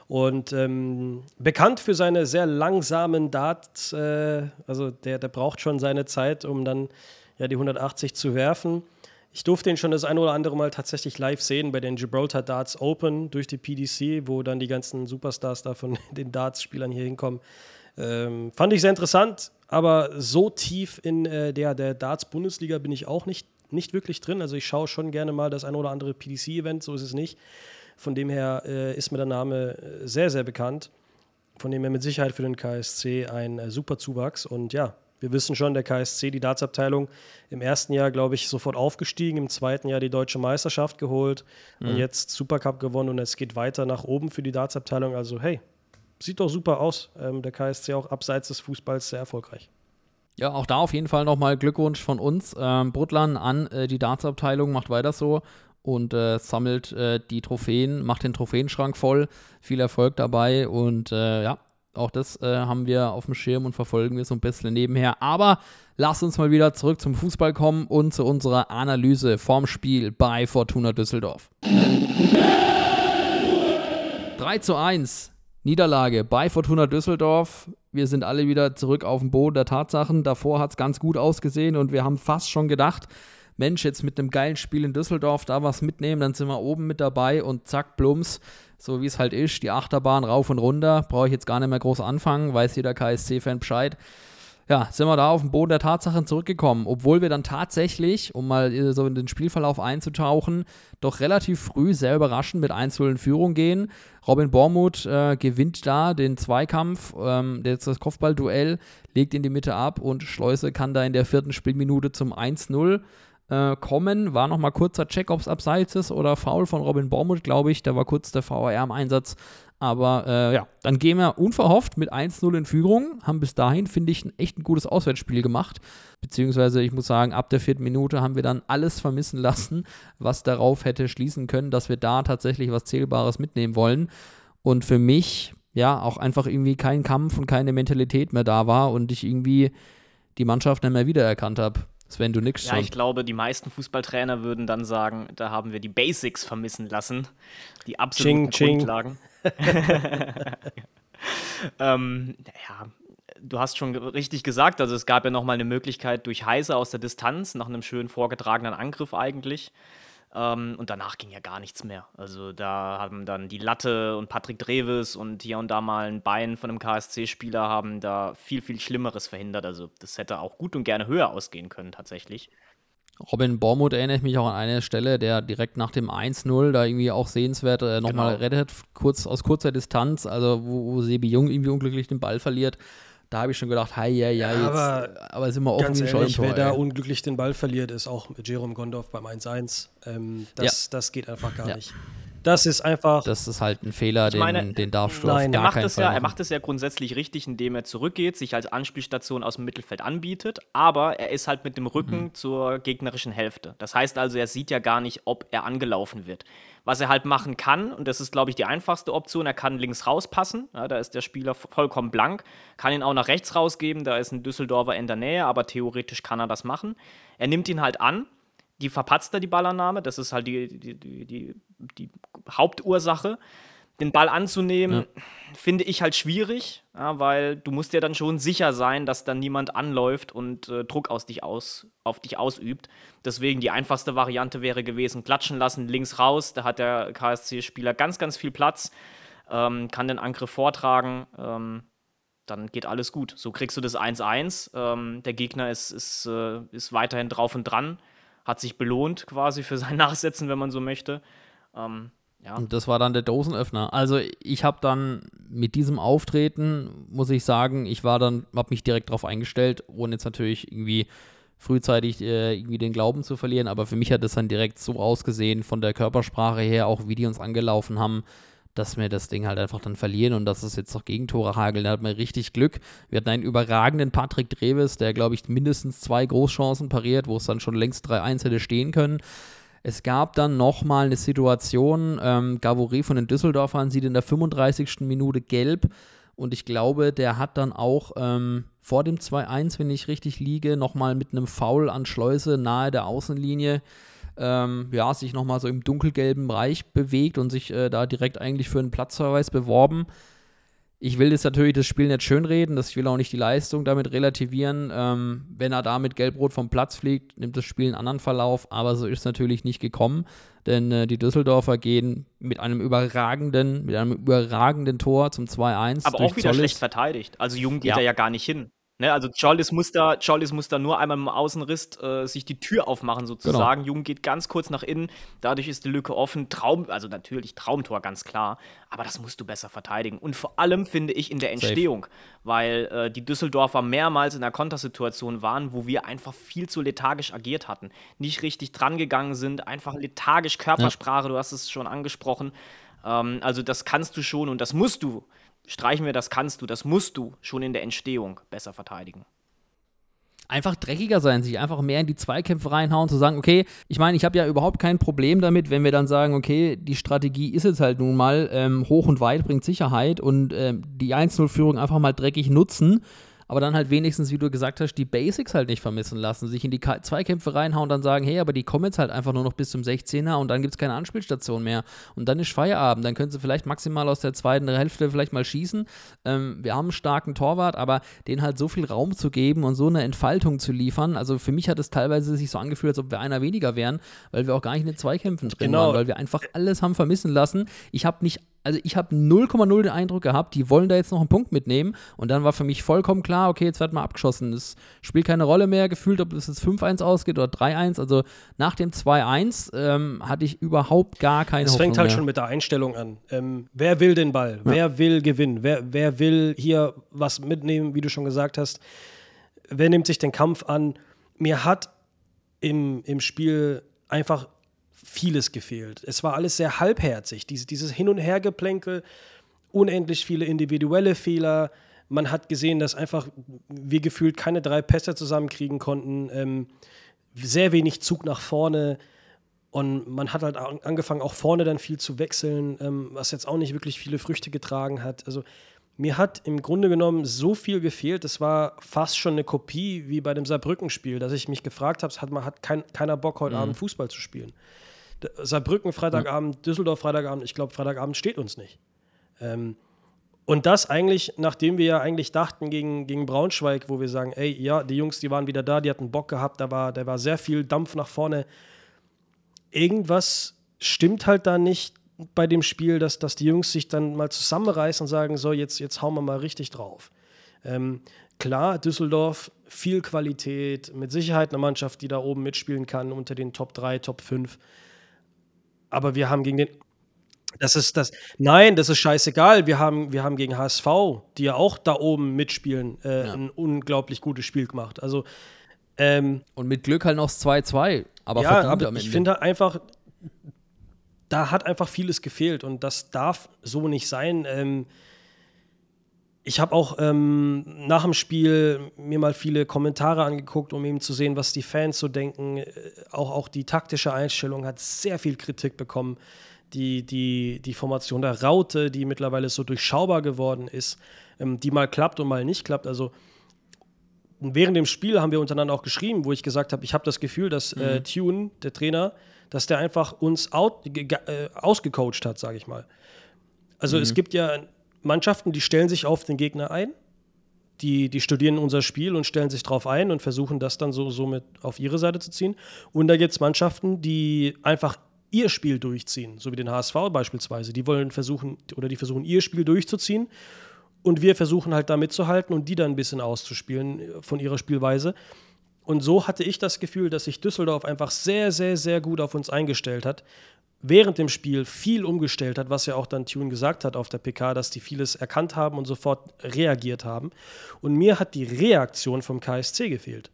Und ähm, bekannt für seine sehr langsamen Darts. Äh, also der, der braucht schon seine Zeit, um dann ja, die 180 zu werfen. Ich durfte ihn schon das ein oder andere Mal tatsächlich live sehen bei den Gibraltar Darts Open durch die PDC, wo dann die ganzen Superstars da von *laughs* den Darts-Spielern hier hinkommen. Ähm, fand ich sehr interessant, aber so tief in äh, der, der Darts-Bundesliga bin ich auch nicht, nicht wirklich drin. Also ich schaue schon gerne mal das ein oder andere PDC-Event, so ist es nicht. Von dem her äh, ist mir der Name äh, sehr, sehr bekannt. Von dem her mit Sicherheit für den KSC ein äh, super Zuwachs. Und ja, wir wissen schon, der KSC, die Dartsabteilung, im ersten Jahr, glaube ich, sofort aufgestiegen, im zweiten Jahr die deutsche Meisterschaft geholt mhm. und jetzt Supercup gewonnen und es geht weiter nach oben für die Dartsabteilung. Also, hey, sieht doch super aus. Ähm, der KSC auch abseits des Fußballs sehr erfolgreich. Ja, auch da auf jeden Fall nochmal Glückwunsch von uns. Ähm, Brutlan an äh, die Dartsabteilung, macht weiter so und äh, sammelt äh, die Trophäen, macht den Trophäenschrank voll. Viel Erfolg dabei und äh, ja, Auch das äh, haben wir auf dem Schirm und verfolgen wir so ein bisschen nebenher. Aber lass uns mal wieder zurück zum Fußball kommen und zu unserer Analyse vorm Spiel bei Fortuna Düsseldorf. 3 zu 1. Niederlage bei Fortuna Düsseldorf. Wir sind alle wieder zurück auf den Boden der Tatsachen. Davor hat es ganz gut ausgesehen und wir haben fast schon gedacht, Mensch, jetzt mit einem geilen Spiel in Düsseldorf da was mitnehmen, dann sind wir oben mit dabei und zack, plumps, so wie es halt ist, die Achterbahn rauf und runter, brauche ich jetzt gar nicht mehr groß anfangen, weiß jeder KSC-Fan Bescheid ja, sind wir da auf den Boden der Tatsachen zurückgekommen, obwohl wir dann tatsächlich, um mal äh, so in den Spielverlauf einzutauchen, doch relativ früh sehr überraschend mit 1 in Führung gehen. Robin Bormuth äh, gewinnt da den Zweikampf, ähm, das Kopfballduell, legt in die Mitte ab und Schleuse kann da in der vierten Spielminute zum 1-0 äh, kommen. War nochmal kurzer Check, ob es abseits ist oder Foul von Robin Bormuth, glaube ich. Da war kurz der VAR im Einsatz. Aber äh, ja, dann gehen wir unverhofft mit 1-0 in Führung. Haben bis dahin, finde ich, ein echt ein gutes Auswärtsspiel gemacht. Beziehungsweise, ich muss sagen, ab der vierten Minute haben wir dann alles vermissen lassen, was darauf hätte schließen können, dass wir da tatsächlich was Zählbares mitnehmen wollen. Und für mich, ja, auch einfach irgendwie kein Kampf und keine Mentalität mehr da war und ich irgendwie die Mannschaft nicht mehr wiedererkannt habe. Sven, du nix Ja, ich glaube, die meisten Fußballtrainer würden dann sagen, da haben wir die Basics vermissen lassen. Die absoluten ching, Grundlagen. *laughs* ähm, ja, du hast schon richtig gesagt, also es gab ja nochmal eine Möglichkeit durch Heise aus der Distanz, nach einem schön vorgetragenen Angriff eigentlich. Ähm, und danach ging ja gar nichts mehr. Also da haben dann die Latte und Patrick Dreves und hier und da mal ein Bein von einem KSC-Spieler haben da viel, viel Schlimmeres verhindert. Also das hätte auch gut und gerne höher ausgehen können tatsächlich. Robin Bormuth erinnert mich auch an eine Stelle, der direkt nach dem 1-0 da irgendwie auch sehenswert äh, nochmal genau. rettet, kurz, aus kurzer Distanz, also wo, wo Sebi Jung irgendwie unglücklich den Ball verliert. Da habe ich schon gedacht, hei, ja, ja, jetzt, aber, aber sind wir offen ganz ehrlich, wer da unglücklich den Ball verliert, ist auch Jerome Gondorf beim 1-1. Ähm, das, ja. das geht einfach gar ja. nicht. Das ist einfach. Das ist halt ein Fehler, den, meine, den darfst du nein, auf gar er macht es ja, Er macht es ja grundsätzlich richtig, indem er zurückgeht, sich als Anspielstation aus dem Mittelfeld anbietet, aber er ist halt mit dem Rücken mhm. zur gegnerischen Hälfte. Das heißt also, er sieht ja gar nicht, ob er angelaufen wird. Was er halt machen kann, und das ist, glaube ich, die einfachste Option, er kann links rauspassen. Ja, da ist der Spieler vollkommen blank. Kann ihn auch nach rechts rausgeben, da ist ein Düsseldorfer in der Nähe, aber theoretisch kann er das machen. Er nimmt ihn halt an die verpatzt er die Ballannahme. Das ist halt die, die, die, die, die Hauptursache. Den Ball anzunehmen, ja. finde ich halt schwierig, ja, weil du musst ja dann schon sicher sein, dass dann niemand anläuft und äh, Druck aus dich aus, auf dich ausübt. Deswegen die einfachste Variante wäre gewesen, klatschen lassen, links raus. Da hat der KSC-Spieler ganz, ganz viel Platz, ähm, kann den Angriff vortragen. Ähm, dann geht alles gut. So kriegst du das 1-1. Ähm, der Gegner ist, ist, äh, ist weiterhin drauf und dran hat sich belohnt quasi für sein *laughs* Nachsetzen, wenn man so möchte. Ähm, ja. Und das war dann der Dosenöffner. Also ich habe dann mit diesem Auftreten, muss ich sagen, ich war dann, habe mich direkt darauf eingestellt, ohne jetzt natürlich irgendwie frühzeitig äh, irgendwie den Glauben zu verlieren, aber für mich hat es dann direkt so ausgesehen, von der Körpersprache her, auch wie die uns angelaufen haben, dass wir das Ding halt einfach dann verlieren und dass es jetzt noch Gegentore hageln. Da hat man richtig Glück. Wir hatten einen überragenden Patrick Dreves, der, glaube ich, mindestens zwei Großchancen pariert, wo es dann schon längst 3-1 hätte stehen können. Es gab dann nochmal eine Situation, ähm, Gavoret von den Düsseldorfern sieht in der 35. Minute gelb und ich glaube, der hat dann auch ähm, vor dem 2-1, wenn ich richtig liege, nochmal mit einem Foul an Schleuse nahe der Außenlinie ähm, ja, sich nochmal so im dunkelgelben Bereich bewegt und sich äh, da direkt eigentlich für einen Platzverweis beworben. Ich will jetzt natürlich das Spiel nicht schönreden, das, ich will auch nicht die Leistung damit relativieren. Ähm, wenn er da mit Gelbrot vom Platz fliegt, nimmt das Spiel einen anderen Verlauf, aber so ist es natürlich nicht gekommen, denn äh, die Düsseldorfer gehen mit einem überragenden, mit einem überragenden Tor zum 2-1. Aber auch wieder Zollis. schlecht verteidigt. Also Jung geht ja. da ja gar nicht hin. Ne, also Jollis muss, da, Jollis muss da nur einmal im Außenriss äh, sich die Tür aufmachen, sozusagen. Genau. Jung geht ganz kurz nach innen, dadurch ist die Lücke offen. Traum, also natürlich Traumtor, ganz klar. Aber das musst du besser verteidigen. Und vor allem finde ich in der Entstehung, Safe. weil äh, die Düsseldorfer mehrmals in einer Kontersituation waren, wo wir einfach viel zu lethargisch agiert hatten. Nicht richtig drangegangen sind, einfach lethargisch Körpersprache, ja. du hast es schon angesprochen. Ähm, also das kannst du schon und das musst du streichen wir, das kannst du, das musst du schon in der Entstehung besser verteidigen. einfach dreckiger sein, sich einfach mehr in die Zweikämpfe reinhauen, zu sagen, okay, ich meine, ich habe ja überhaupt kein Problem damit, wenn wir dann sagen, okay, die Strategie ist jetzt halt nun mal ähm, hoch und weit bringt Sicherheit und ähm, die 1-0-Führung einfach mal dreckig nutzen aber dann halt wenigstens, wie du gesagt hast, die Basics halt nicht vermissen lassen, sich in die Zweikämpfe reinhauen und dann sagen, hey, aber die kommen jetzt halt einfach nur noch bis zum 16er und dann gibt es keine Anspielstation mehr und dann ist Feierabend, dann können sie vielleicht maximal aus der zweiten Hälfte vielleicht mal schießen. Ähm, wir haben einen starken Torwart, aber den halt so viel Raum zu geben und so eine Entfaltung zu liefern, also für mich hat es teilweise sich so angefühlt, als ob wir einer weniger wären, weil wir auch gar nicht in den Zweikämpfen drin genau. waren, weil wir einfach alles haben vermissen lassen. Ich habe nicht also ich habe 0,0 den Eindruck gehabt, die wollen da jetzt noch einen Punkt mitnehmen. Und dann war für mich vollkommen klar, okay, jetzt wird mal abgeschossen. Es spielt keine Rolle mehr gefühlt, ob es jetzt 5-1 ausgeht oder 3-1. Also nach dem 2-1 ähm, hatte ich überhaupt gar keine Es fängt halt mehr. schon mit der Einstellung an. Ähm, wer will den Ball? Ja. Wer will gewinnen? Wer, wer will hier was mitnehmen, wie du schon gesagt hast? Wer nimmt sich den Kampf an? Mir hat im, im Spiel einfach vieles gefehlt. Es war alles sehr halbherzig. Diese, dieses Hin- und Hergeplänkel, unendlich viele individuelle Fehler. Man hat gesehen, dass einfach wir gefühlt keine drei Pässe zusammenkriegen konnten. Ähm, sehr wenig Zug nach vorne. Und man hat halt angefangen, auch vorne dann viel zu wechseln, ähm, was jetzt auch nicht wirklich viele Früchte getragen hat. Also mir hat im Grunde genommen so viel gefehlt. Das war fast schon eine Kopie wie bei dem Saarbrücken-Spiel, dass ich mich gefragt habe, hat, man hat kein, keiner Bock, heute mhm. Abend Fußball zu spielen. Saarbrücken Freitagabend. Düsseldorf Freitagabend, ich glaube, Freitagabend steht uns nicht. Ähm, und das eigentlich, nachdem wir ja eigentlich dachten gegen, gegen Braunschweig, wo wir sagen, ey, ja, die Jungs, die waren wieder da, die hatten Bock gehabt, da war, da war sehr viel Dampf nach vorne. Irgendwas stimmt halt da nicht bei dem Spiel, dass, dass die Jungs sich dann mal zusammenreißen und sagen, so, jetzt, jetzt hauen wir mal richtig drauf. Ähm, klar, Düsseldorf, viel Qualität, mit Sicherheit eine Mannschaft, die da oben mitspielen kann, unter den Top 3, Top 5 aber wir haben gegen den. Das ist das. Nein, das ist scheißegal. Wir haben, wir haben gegen HSV, die ja auch da oben mitspielen, äh, ja. ein unglaublich gutes Spiel gemacht. Also. Ähm, Und mit Glück halt noch 2-2. Aber ja, verdient aber ich finde einfach, da hat einfach vieles gefehlt und das darf so nicht sein. Ähm, ich habe auch ähm, nach dem Spiel mir mal viele Kommentare angeguckt, um eben zu sehen, was die Fans so denken. Äh, auch, auch die taktische Einstellung hat sehr viel Kritik bekommen. Die, die, die Formation der Raute, die mittlerweile so durchschaubar geworden ist, ähm, die mal klappt und mal nicht klappt. Also während dem Spiel haben wir untereinander auch geschrieben, wo ich gesagt habe, ich habe das Gefühl, dass äh, mhm. äh, Tune, der Trainer, dass der einfach uns out, äh, ausgecoacht hat, sage ich mal. Also mhm. es gibt ja Mannschaften, die stellen sich auf den Gegner ein, die, die studieren unser Spiel und stellen sich darauf ein und versuchen das dann so somit auf ihre Seite zu ziehen. Und da gibt es Mannschaften, die einfach ihr Spiel durchziehen, so wie den HSV beispielsweise. Die wollen versuchen oder die versuchen ihr Spiel durchzuziehen und wir versuchen halt da mitzuhalten und die dann ein bisschen auszuspielen von ihrer Spielweise. Und so hatte ich das Gefühl, dass sich Düsseldorf einfach sehr, sehr, sehr gut auf uns eingestellt hat während dem Spiel viel umgestellt hat, was ja auch dann Tune gesagt hat auf der PK, dass die vieles erkannt haben und sofort reagiert haben. Und mir hat die Reaktion vom KSC gefehlt.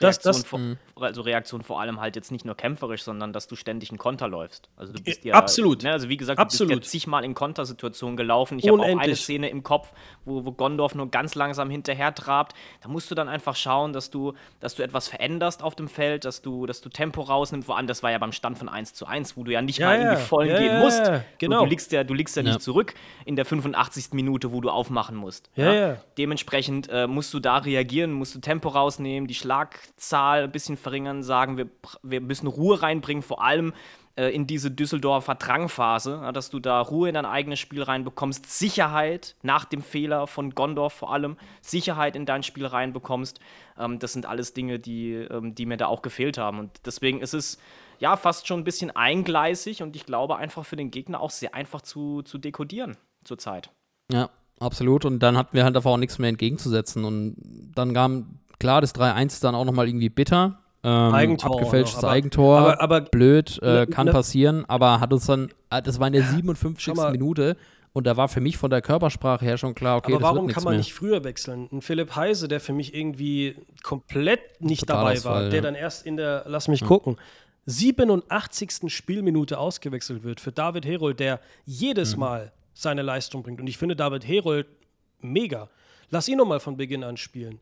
Reaktion, das, das, vor, also Reaktion vor allem halt jetzt nicht nur kämpferisch, sondern dass du ständig einen Konter läufst. Also du bist ja, absolut. Ne, also wie gesagt, absolut. du bist ja zigmal in Kontersituationen gelaufen. Ich habe auch eine Szene im Kopf, wo, wo Gondorf nur ganz langsam hinterher trabt. Da musst du dann einfach schauen, dass du, dass du etwas veränderst auf dem Feld, dass du, dass du Tempo rausnimmst. Vor allem, das war ja beim Stand von 1 zu 1, wo du ja nicht ja, mal in die Vollen ja, gehen musst. Genau. Du, du liegst ja, du liegst ja nicht zurück in der 85. Minute, wo du aufmachen musst. Ja, Dementsprechend äh, musst du da reagieren, musst du Tempo rausnehmen, die Schlagzahl ein bisschen verringern, sagen, wir, wir müssen Ruhe reinbringen, vor allem äh, in diese Düsseldorfer Drangphase, ja, dass du da Ruhe in dein eigenes Spiel reinbekommst, Sicherheit nach dem Fehler von Gondorf vor allem, Sicherheit in dein Spiel reinbekommst. Ähm, das sind alles Dinge, die, ähm, die mir da auch gefehlt haben. Und deswegen ist es ja fast schon ein bisschen eingleisig und ich glaube einfach für den Gegner auch sehr einfach zu, zu dekodieren zurzeit. Ja, absolut. Und dann hatten wir halt einfach auch nichts mehr entgegenzusetzen. Und dann kam, klar, das 3-1 dann auch nochmal irgendwie bitter. Ähm, Eigentor abgefälschtes aber, Eigentor, aber, aber, blöd, äh, kann ne, passieren, aber hat uns dann, äh, das war in der 57. Minute und da war für mich von der Körpersprache her schon klar, okay, aber warum kann man mehr. nicht früher wechseln? Ein Philipp Heise, der für mich irgendwie komplett nicht Total dabei war, Fall, der ja. dann erst in der, lass mich ja. gucken, 87. Spielminute ausgewechselt wird für David Herold, der jedes mhm. Mal seine Leistung bringt. Und ich finde David Herold mega. Lass ihn noch mal von Beginn an spielen.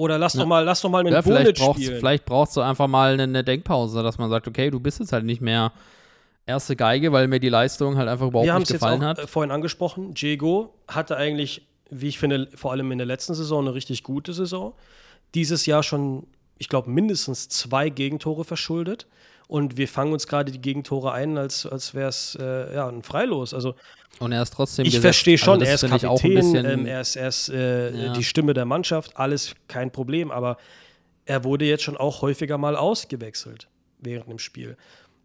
Oder lass doch mal, lass doch mal einen Ja, vielleicht Bonic brauchst, spielen. vielleicht brauchst du einfach mal eine, eine Denkpause, dass man sagt, okay, du bist jetzt halt nicht mehr erste Geige, weil mir die Leistung halt einfach überhaupt Wir haben nicht es jetzt gefallen auch hat. äh, vorhin angesprochen. Diego hatte eigentlich, wie ich finde, vor allem in der letzten Saison eine richtig gute Saison. Dieses Jahr schon, ich glaube, mindestens zwei Gegentore verschuldet. Und wir fangen uns gerade die Gegentore ein, als, als wäre es äh, ja, ein Freilos. Also Und er ist trotzdem ich verstehe schon, Also er ist Kapitän, bisschen, ähm, er ist, er ist äh, Ja. die Stimme der Mannschaft, alles kein Problem. Aber er wurde jetzt schon auch häufiger mal ausgewechselt während dem Spiel.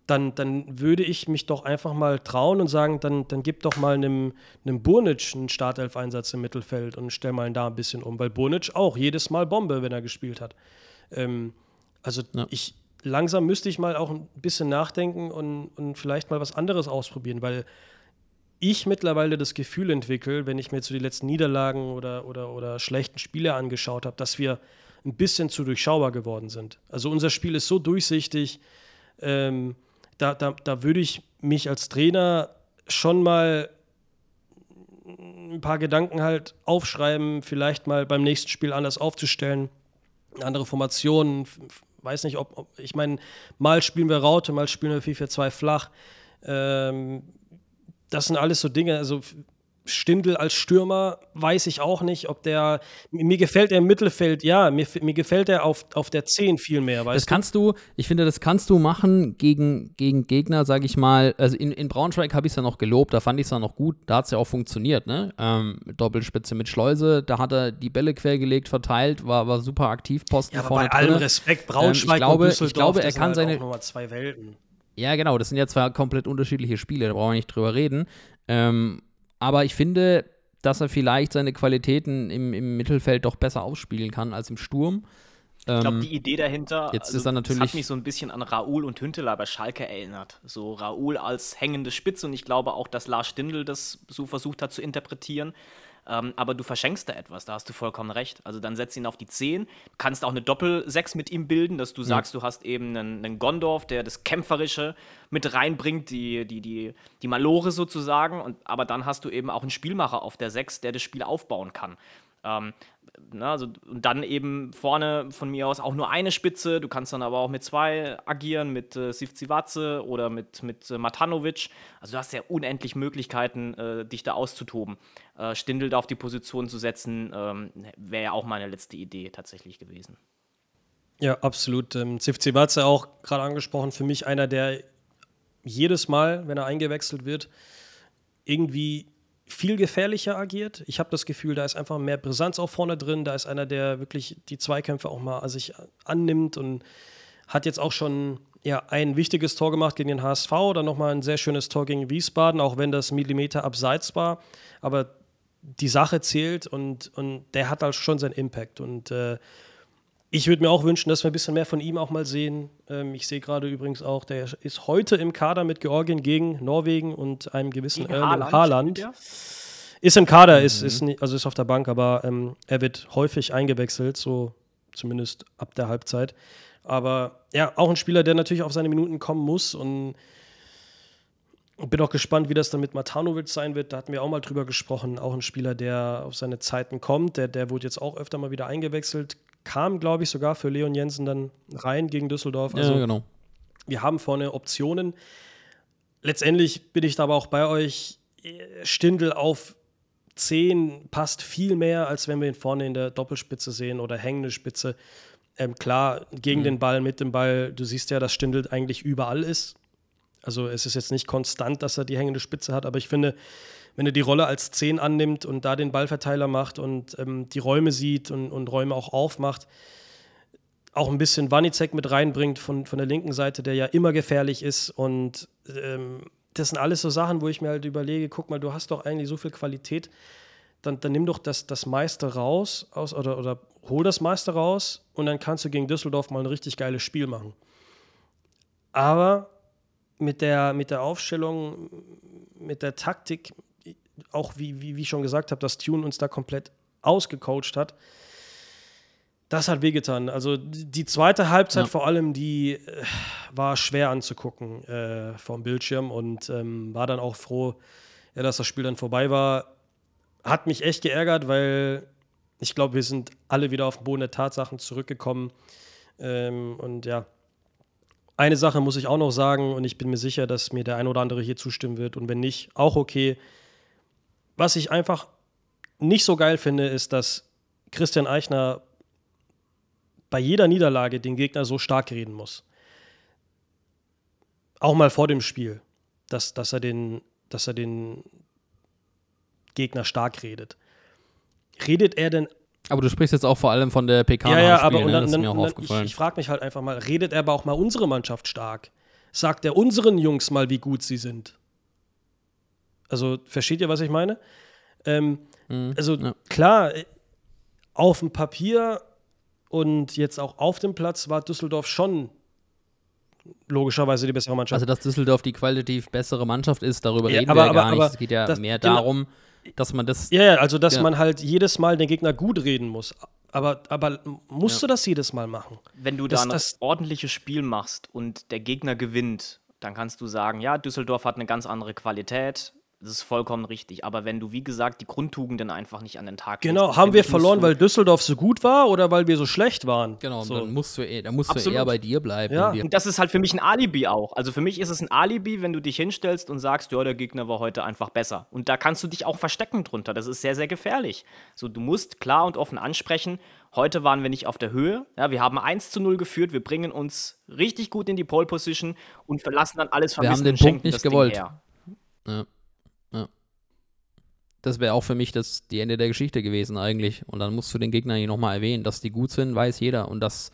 Dann, dann würde ich mich doch einfach mal trauen und sagen, dann, dann gib doch mal einem, einem Burnic einen Startelf-Einsatz im Mittelfeld und stell mal da ein bisschen um, weil Burnic auch jedes Mal Bombe, wenn er gespielt hat. Ähm, also Ja. ich langsam müsste ich mal auch ein bisschen nachdenken und, und vielleicht mal was anderes ausprobieren, weil ich mittlerweile das Gefühl entwickle, wenn ich mir jetzt so die letzten Niederlagen oder, oder, oder schlechten Spiele angeschaut habe, dass wir ein bisschen zu durchschaubar geworden sind. Also unser Spiel ist so durchsichtig, ähm, da, da, da würde ich mich als Trainer schon mal ein paar Gedanken halt aufschreiben, vielleicht mal beim nächsten Spiel anders aufzustellen, andere Formationen, f- f- weiß nicht, ob, ob ich meine, mal spielen wir Raute, mal spielen wir 4-4-2 flach. Ähm, das sind alles so Dinge, also Stindl als Stürmer weiß ich auch nicht, ob der, mir gefällt er im Mittelfeld, ja, mir, mir gefällt er auf, auf der 10 viel mehr, weißt Das kannst du, ich finde, das kannst du machen gegen, gegen Gegner, sage ich mal. Also in, in Braunschweig habe ich es ja noch gelobt, da fand ich es ja noch gut, da hat es ja auch funktioniert, ne? Ähm, Doppelspitze mit Schleuse, da hat er die Bälle quergelegt, verteilt, war, war super aktiv, Posten Ja, aber vorne bei allem drinne. Respekt, Braunschweig Ähm, ich glaube- ich glaube, er kann halt seine- auch zwei Welten. Ja, genau, das sind ja zwei komplett unterschiedliche Spiele, da brauchen wir nicht drüber reden. Ähm, aber ich finde, dass er vielleicht seine Qualitäten im, im Mittelfeld doch besser ausspielen kann als im Sturm. Ich glaube, Ähm, die Idee dahinter, jetzt ist er natürlich- hat mich so ein bisschen an Raoul und Hünteler bei Schalke erinnert. So Raoul als hängende Spitze und ich glaube auch, dass Lars Stindl das so versucht hat zu interpretieren. Ähm, aber du verschenkst da etwas, da hast du vollkommen recht. Also dann setz ihn auf die 10. Du kannst auch eine Doppel-6 mit ihm bilden, dass du sagst, du hast eben einen, einen Gondorf, der das Kämpferische mit reinbringt, die, die, die, die Malore sozusagen. Und, aber dann hast du eben auch einen Spielmacher auf der 6, der das Spiel aufbauen kann. Ähm, na, also, und dann eben vorne von mir aus auch nur eine Spitze. Du kannst dann aber auch mit zwei agieren, mit äh, Sivcivace oder mit, mit äh, Matanovic. Also du hast ja unendlich Möglichkeiten, äh, dich da auszutoben. Äh, Stindl da auf die Position zu setzen, ähm, wäre ja auch meine letzte Idee tatsächlich gewesen. Ja, absolut. Ähm, Zivcivace auch gerade angesprochen, für mich einer, der jedes Mal, wenn er eingewechselt wird, irgendwie viel gefährlicher agiert. Ich habe das Gefühl, da ist einfach mehr Brisanz auch vorne drin. Da ist einer, der wirklich die Zweikämpfe auch mal sich annimmt und hat jetzt auch schon ja, ein wichtiges Tor gemacht gegen den HSV, dann nochmal ein sehr schönes Tor gegen Wiesbaden, auch wenn das Millimeter abseits war. Aber die Sache zählt und, und der hat halt schon seinen Impact. Und äh, ich würde mir auch wünschen, dass wir ein bisschen mehr von ihm auch mal sehen. Ähm, ich sehe gerade übrigens auch, der ist heute im Kader mit Georgien gegen Norwegen und einem gewissen Erling Haaland? Ist im Kader, ist, ist nicht, also ist auf der Bank, aber ähm, er wird häufig eingewechselt, so zumindest ab der Halbzeit. Aber ja, auch ein Spieler, der natürlich auf seine Minuten kommen muss und bin auch gespannt, wie das dann mit Matanovic sein wird. Da hatten wir auch mal drüber gesprochen. Auch ein Spieler, der auf seine Zeiten kommt. Der, der wurde jetzt auch öfter mal wieder eingewechselt. Kam, glaube ich, sogar für Leon Jensen dann rein gegen Düsseldorf. Also ja, genau. wir haben vorne Optionen. Letztendlich bin ich da aber auch bei euch. Stindel auf 10 passt viel mehr, als wenn wir ihn vorne in der Doppelspitze sehen oder hängende Spitze. Ähm, klar, gegen den Ball, mit dem Ball, du siehst ja, dass Stindl eigentlich überall ist. Also es ist jetzt nicht konstant, dass er die hängende Spitze hat, aber ich finde, wenn er die Rolle als 10 annimmt und da den Ballverteiler macht und ähm, die Räume sieht und, und Räume auch aufmacht, auch ein bisschen Wanizek mit reinbringt von, von der linken Seite, der ja immer gefährlich ist. Und ähm, das sind alles so Sachen, wo ich mir halt überlege, guck mal, du hast doch eigentlich so viel Qualität, dann, dann nimm doch das, das meiste raus aus, oder, oder hol das meiste raus und dann kannst du gegen Düsseldorf mal ein richtig geiles Spiel machen. Aber mit der, mit der Aufstellung, mit der Taktik, auch wie, wie, wie ich schon gesagt habe, dass Tune uns da komplett ausgecoacht hat, das hat wehgetan. Also die zweite Halbzeit Ja. vor allem, die äh, war schwer anzugucken äh, vom Bildschirm und ähm, war dann auch froh, ja, dass das Spiel dann vorbei war. Hat mich echt geärgert, weil ich glaube, wir sind alle wieder auf den Boden der Tatsachen zurückgekommen. Ähm, und ja, eine Sache muss ich auch noch sagen, und ich bin mir sicher, dass mir der ein oder andere hier zustimmen wird. Und wenn nicht, auch okay. Was ich einfach nicht so geil finde, ist, dass Christian Eichner bei jeder Niederlage den Gegner so stark reden muss. Auch mal vor dem Spiel, dass, dass, er, den, dass er den Gegner stark redet. Redet er denn aber du sprichst jetzt auch vor allem von der PK. Ja, ja, aber und ne? dann, dann, dann, ich, ich frage mich halt einfach mal, redet er aber auch mal unsere Mannschaft stark? Sagt er unseren Jungs mal, wie gut sie sind? Also, versteht ihr, was ich meine? Ähm, Mhm, also, ja. klar, äh, auf dem Papier und jetzt auch auf dem Platz war Düsseldorf schon logischerweise die bessere Mannschaft. Also, dass Düsseldorf die qualitativ bessere Mannschaft ist, darüber Ja, reden aber- wir ja aber- gar nicht. aber Es geht ja das- mehr genau. darum, dass man das. ja, ja, also dass Ja. man halt jedes Mal den Gegner gut reden muss. Aber, aber musst Ja. du das jedes Mal machen? Wenn du Das- da ein das- ordentliches Spiel machst und der Gegner gewinnt, dann kannst du sagen, ja, Düsseldorf hat eine ganz andere Qualität. Das ist vollkommen richtig. Aber wenn du, wie gesagt, die Grundtugenden einfach nicht an den Tag legst, Genau, haben wir verloren, weil Düsseldorf so gut war oder weil wir so schlecht waren? Genau, so. dann musst du, eh- dann musst du eher bei dir bleiben. Ja. und dir- Und das ist halt für mich ein Alibi auch. Also für mich ist es ein Alibi, wenn du dich hinstellst und sagst, ja, der Gegner war heute einfach besser. Und da kannst du dich auch verstecken drunter. Das ist sehr, sehr gefährlich. So, du musst klar und offen ansprechen, heute waren wir nicht auf der Höhe. Ja, wir haben 1 zu 0 geführt, wir bringen uns richtig gut in die Pole Position und verlassen dann alles Wir haben vermissen den Punkt nicht gewollt. Ja. Das wäre auch für mich das, die Ende der Geschichte gewesen eigentlich. Und dann musst du den Gegner hier nochmal erwähnen, dass die gut sind, weiß jeder. Und dass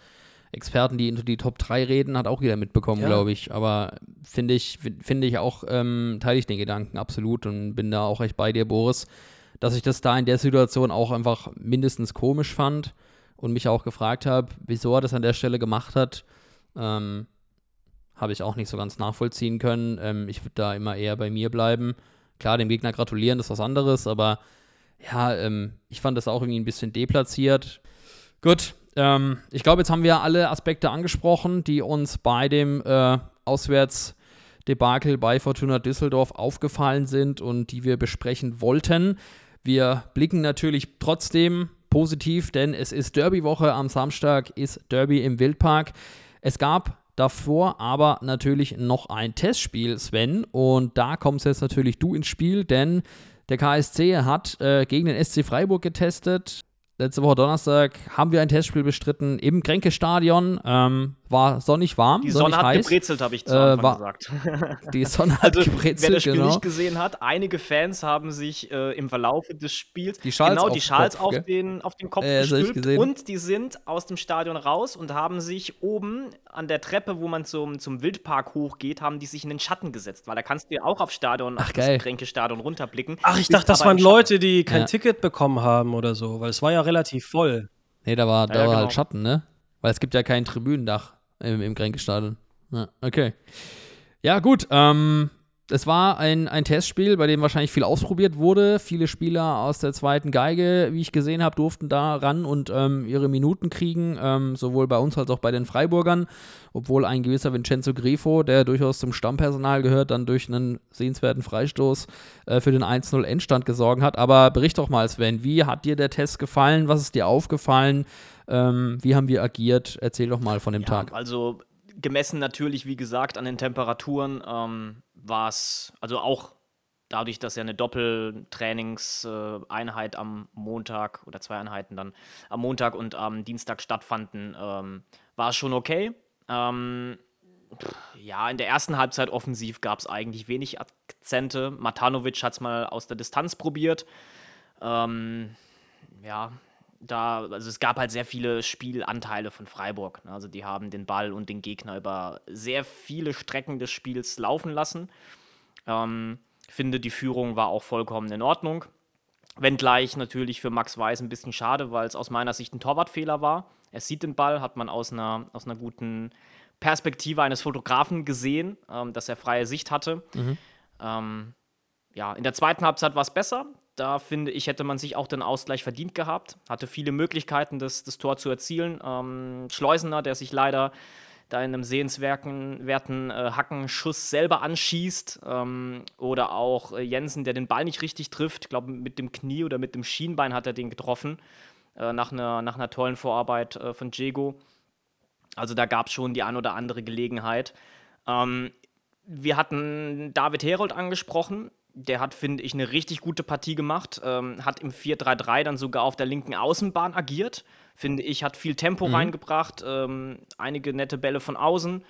Experten, die into die Top 3 reden, hat auch jeder mitbekommen, Ja. glaube ich. Aber finde ich, finde ich auch, ähm, teile ich den Gedanken absolut und bin da auch echt bei dir, Boris, dass ich das da in der Situation auch einfach mindestens komisch fand und mich auch gefragt habe, wieso er das an der Stelle gemacht hat. Ähm, habe ich auch nicht so ganz nachvollziehen können. Ähm, ich würde da immer eher bei mir bleiben. Klar, dem Gegner gratulieren, das ist was anderes, aber ja, ähm, ich fand das auch irgendwie ein bisschen deplatziert. Gut, ähm, ich glaube, jetzt haben wir alle Aspekte angesprochen, die uns bei dem äh, Auswärtsdebakel bei Fortuna Düsseldorf aufgefallen sind und die wir besprechen wollten. Wir blicken natürlich trotzdem positiv, denn es ist Derby-Woche. Am Samstag ist Derby im Wildpark. Es gab davor aber natürlich noch ein Testspiel, Sven. Und da kommst jetzt natürlich du ins Spiel, denn der KSC hat äh, gegen den SC Freiburg getestet. Letzte Woche Donnerstag haben wir ein Testspiel bestritten im Kränke-Stadion. Ähm, war sonnig warm, Die sonnig Sonne hat heiß. gebrezelt, habe ich zu Äh, war- gesagt. *laughs* Die Sonne hat Also, wer gebrezelt, das Spiel genau. nicht gesehen hat, einige Fans haben sich äh, im Verlaufe des Spiels Die Schals genau auf die den Schals Kopf, auf, gell? den, auf den Kopf Äh, ich gestülpt gesehen. und die sind aus dem Stadion raus und haben sich oben an der Treppe, wo man zum, zum Wildpark hochgeht, haben die sich in den Schatten gesetzt, weil da kannst du ja auch auf Stadion, Ach, auf geil. das Kränke-Stadion runterblicken. Ach, ich dachte, das waren. Leute, die kein Ja. Ticket bekommen haben oder so, weil es war ja relativ voll. Nee, da war, da Ja, ja, war genau. halt Schatten, ne? Weil es gibt ja kein Tribünendach im, im Kränke-Stadion. Ja, okay. Ja, gut. Ähm, es war ein, ein Testspiel, bei dem wahrscheinlich viel ausprobiert wurde. Viele Spieler aus der zweiten Geige, wie ich gesehen habe, durften da ran und ähm, ihre Minuten kriegen, ähm, sowohl bei uns als auch bei den Freiburgern. Obwohl ein gewisser Vincenzo Grifo, der durchaus zum Stammpersonal gehört, dann durch einen sehenswerten Freistoß äh, für den 1-0 Endstand gesorgt hat. Aber bericht doch mal, Sven, wie hat dir der Test gefallen? Was ist dir aufgefallen? Ähm, wie haben wir agiert? Erzähl doch mal von dem Ja, Tag. also gemessen natürlich, wie gesagt, an den Temperaturen ähm, war es, also auch dadurch, dass ja eine Doppeltrainingseinheit am Montag oder zwei Einheiten dann am Montag und am Dienstag stattfanden, ähm, war es schon okay. Ähm, ja, in der ersten Halbzeit offensiv gab es eigentlich wenig Akzente. Matanovic hat es mal aus der Distanz probiert. Ähm, ja, da, also es gab halt sehr viele Spielanteile von Freiburg. ne? Also die haben den Ball und den Gegner über sehr viele Strecken des Spiels laufen lassen. Ähm, finde, die Führung war auch vollkommen in Ordnung. Wenngleich natürlich für Max Weiß ein bisschen schade, weil es aus meiner Sicht ein Torwartfehler war. Er sieht den Ball, hat man aus einer, aus einer guten Perspektive eines Fotografen gesehen, ähm, dass er freie Sicht hatte. Ähm, ja, in der zweiten Halbzeit war es besser. Da finde ich, hätte man sich auch den Ausgleich verdient gehabt. Hatte viele Möglichkeiten, das, das Tor zu erzielen. Ähm, Schleusener, der sich leider da in einem sehenswerten werten, äh, Hackenschuss selber anschießt. Ähm, oder auch äh, Jensen, der den Ball nicht richtig trifft. Ich glaube, mit dem Knie oder mit dem Schienbein hat er den getroffen. äh, nach, einer, nach einer tollen Vorarbeit äh, von Diego. Also da gab es schon die ein oder andere Gelegenheit. Ähm, wir hatten David Herold angesprochen. Der hat, finde ich, eine richtig gute Partie gemacht. Ähm, hat im 4-3-3 dann sogar auf der linken Außenbahn agiert. Finde ich, hat viel Tempo mhm. reingebracht. Ähm, einige nette Bälle von außen.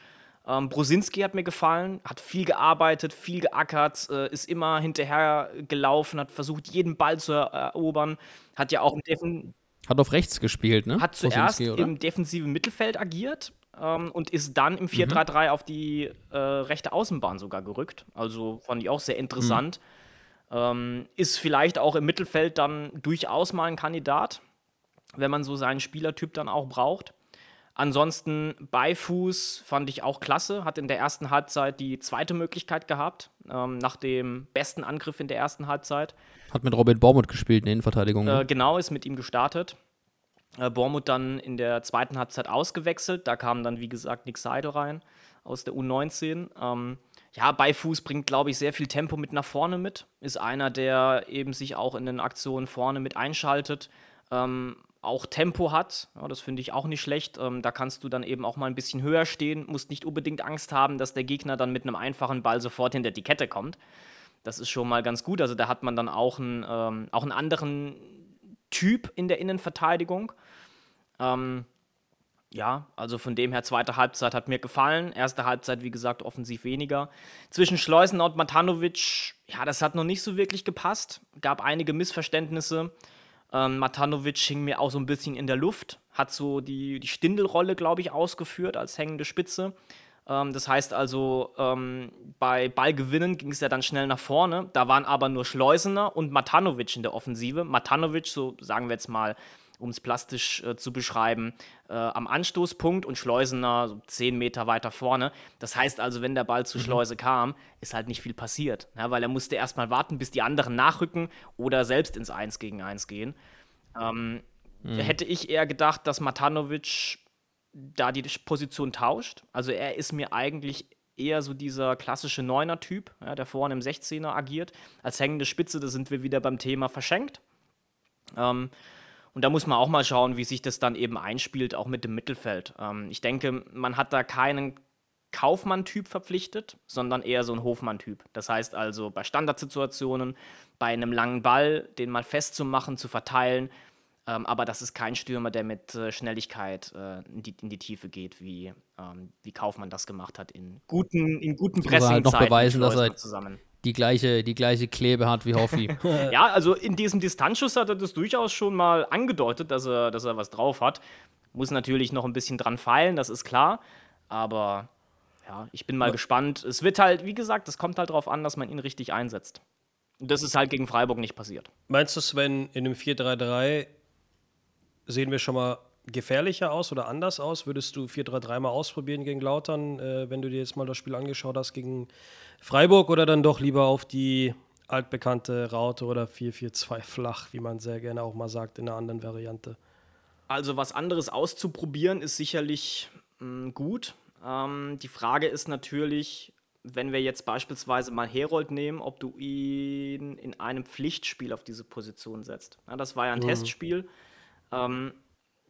Ähm, Brosinski hat mir gefallen, hat viel gearbeitet, viel geackert, äh, ist immer hinterher gelaufen, hat versucht, jeden Ball zu erobern. Hat ja auch im Defen Hat auf rechts gespielt, ne? Hat zuerst im defensiven Mittelfeld agiert ähm, und ist dann im 4-3-3 mhm. auf die äh, rechte Außenbahn sogar gerückt. Also fand ich auch sehr interessant. Mhm. Ähm, ist vielleicht auch im Mittelfeld dann durchaus mal ein Kandidat, wenn man so seinen Spielertyp dann auch braucht. Ansonsten Beifuß fand ich auch klasse, hat in der ersten Halbzeit die zweite Möglichkeit gehabt, ähm, nach dem besten Angriff in der ersten Halbzeit. Hat mit Robin Bormuth gespielt in der Innenverteidigung. Ne? Äh, genau, ist mit ihm gestartet. Äh, Bormuth dann in der zweiten Halbzeit ausgewechselt. Da kam dann, wie gesagt, Nick Seidel rein aus der U19. Ähm, ja, Beifuß bringt, glaube ich, sehr viel Tempo mit nach vorne mit. Ist einer, der eben sich auch in den Aktionen vorne mit einschaltet. Ähm, auch Tempo hat. Ja, das finde ich auch nicht schlecht. Ähm, da kannst du dann eben auch mal ein bisschen höher stehen, musst nicht unbedingt Angst haben, dass der Gegner dann mit einem einfachen Ball sofort hinter die Kette kommt. Das ist schon mal ganz gut. Also da hat man dann auch einen, ähm, auch einen anderen Typ in der Innenverteidigung. Ähm, ja, also von dem her, zweite Halbzeit hat mir gefallen. Erste Halbzeit, wie gesagt, offensiv weniger. Zwischen Schleusener und Matanovic, ja, das hat noch nicht so wirklich gepasst. Gab einige Missverständnisse. Ähm, Matanovic hing mir auch so ein bisschen in der Luft, hat so die, die Stindelrolle, glaube ich, ausgeführt als hängende Spitze. Ähm, das heißt also, ähm, bei Ballgewinnen ging es ja dann schnell nach vorne. Da waren aber nur Schleusener und Matanovic in der Offensive. Matanovic, so sagen wir jetzt mal, um es plastisch äh, zu beschreiben, äh, am Anstoßpunkt und Schleusener so zehn Meter weiter vorne. Das heißt also, wenn der Ball zur mhm. Schleuse kam, ist halt nicht viel passiert, ja, weil er musste erstmal warten, bis die anderen nachrücken oder selbst ins 1 gegen 1 gehen. Ähm, mhm. Hätte ich eher gedacht, dass Matanovic da die Position tauscht. Also er ist mir eigentlich eher so dieser klassische Neuner-Typ, ja, der vorne im 16er agiert. Als hängende Spitze, da sind wir wieder beim Thema verschenkt. Ähm, und da muss man auch mal schauen, wie sich das dann eben einspielt, auch mit dem Mittelfeld. Ähm, ich denke, man hat da keinen Kaufmann-Typ verpflichtet, sondern eher so ein Hofmann-Typ. Das heißt also bei Standardsituationen, bei einem langen Ball, den mal festzumachen, zu verteilen, ähm, aber das ist kein Stürmer, der mit äh, Schnelligkeit äh, in, die, in, die, Tiefe geht, wie, ähm, wie Kaufmann das gemacht hat in guten, in guten Pressing halt noch beweisen, dass er zusammen. Die gleiche, die gleiche Klebe hat wie Hoffi. *laughs* *laughs* ja, also in diesem Distanzschuss hat er das durchaus schon mal angedeutet, dass er, dass er was drauf hat. Muss natürlich noch ein bisschen dran feilen, das ist klar. Aber ja, ich bin mal ja. gespannt. Es wird halt, wie gesagt, es kommt halt darauf an, dass man ihn richtig einsetzt. Und das ist halt gegen Freiburg nicht passiert. Meinst du, Sven, in dem 4-3-3 sehen wir schon mal gefährlicher aus oder anders aus? Würdest du 4-3-3 mal ausprobieren gegen Lautern, äh, wenn du dir jetzt mal das Spiel angeschaut hast gegen Freiburg oder dann doch lieber auf die altbekannte Raute oder 4-4-2 flach, wie man sehr gerne auch mal sagt in einer anderen Variante? Also was anderes auszuprobieren ist sicherlich mh, mm, gut. Ähm, die Frage ist natürlich, wenn wir jetzt beispielsweise mal Herold nehmen, ob du ihn in einem Pflichtspiel auf diese Position setzt. Ja, das war ja ein mhm. Testspiel. Ähm,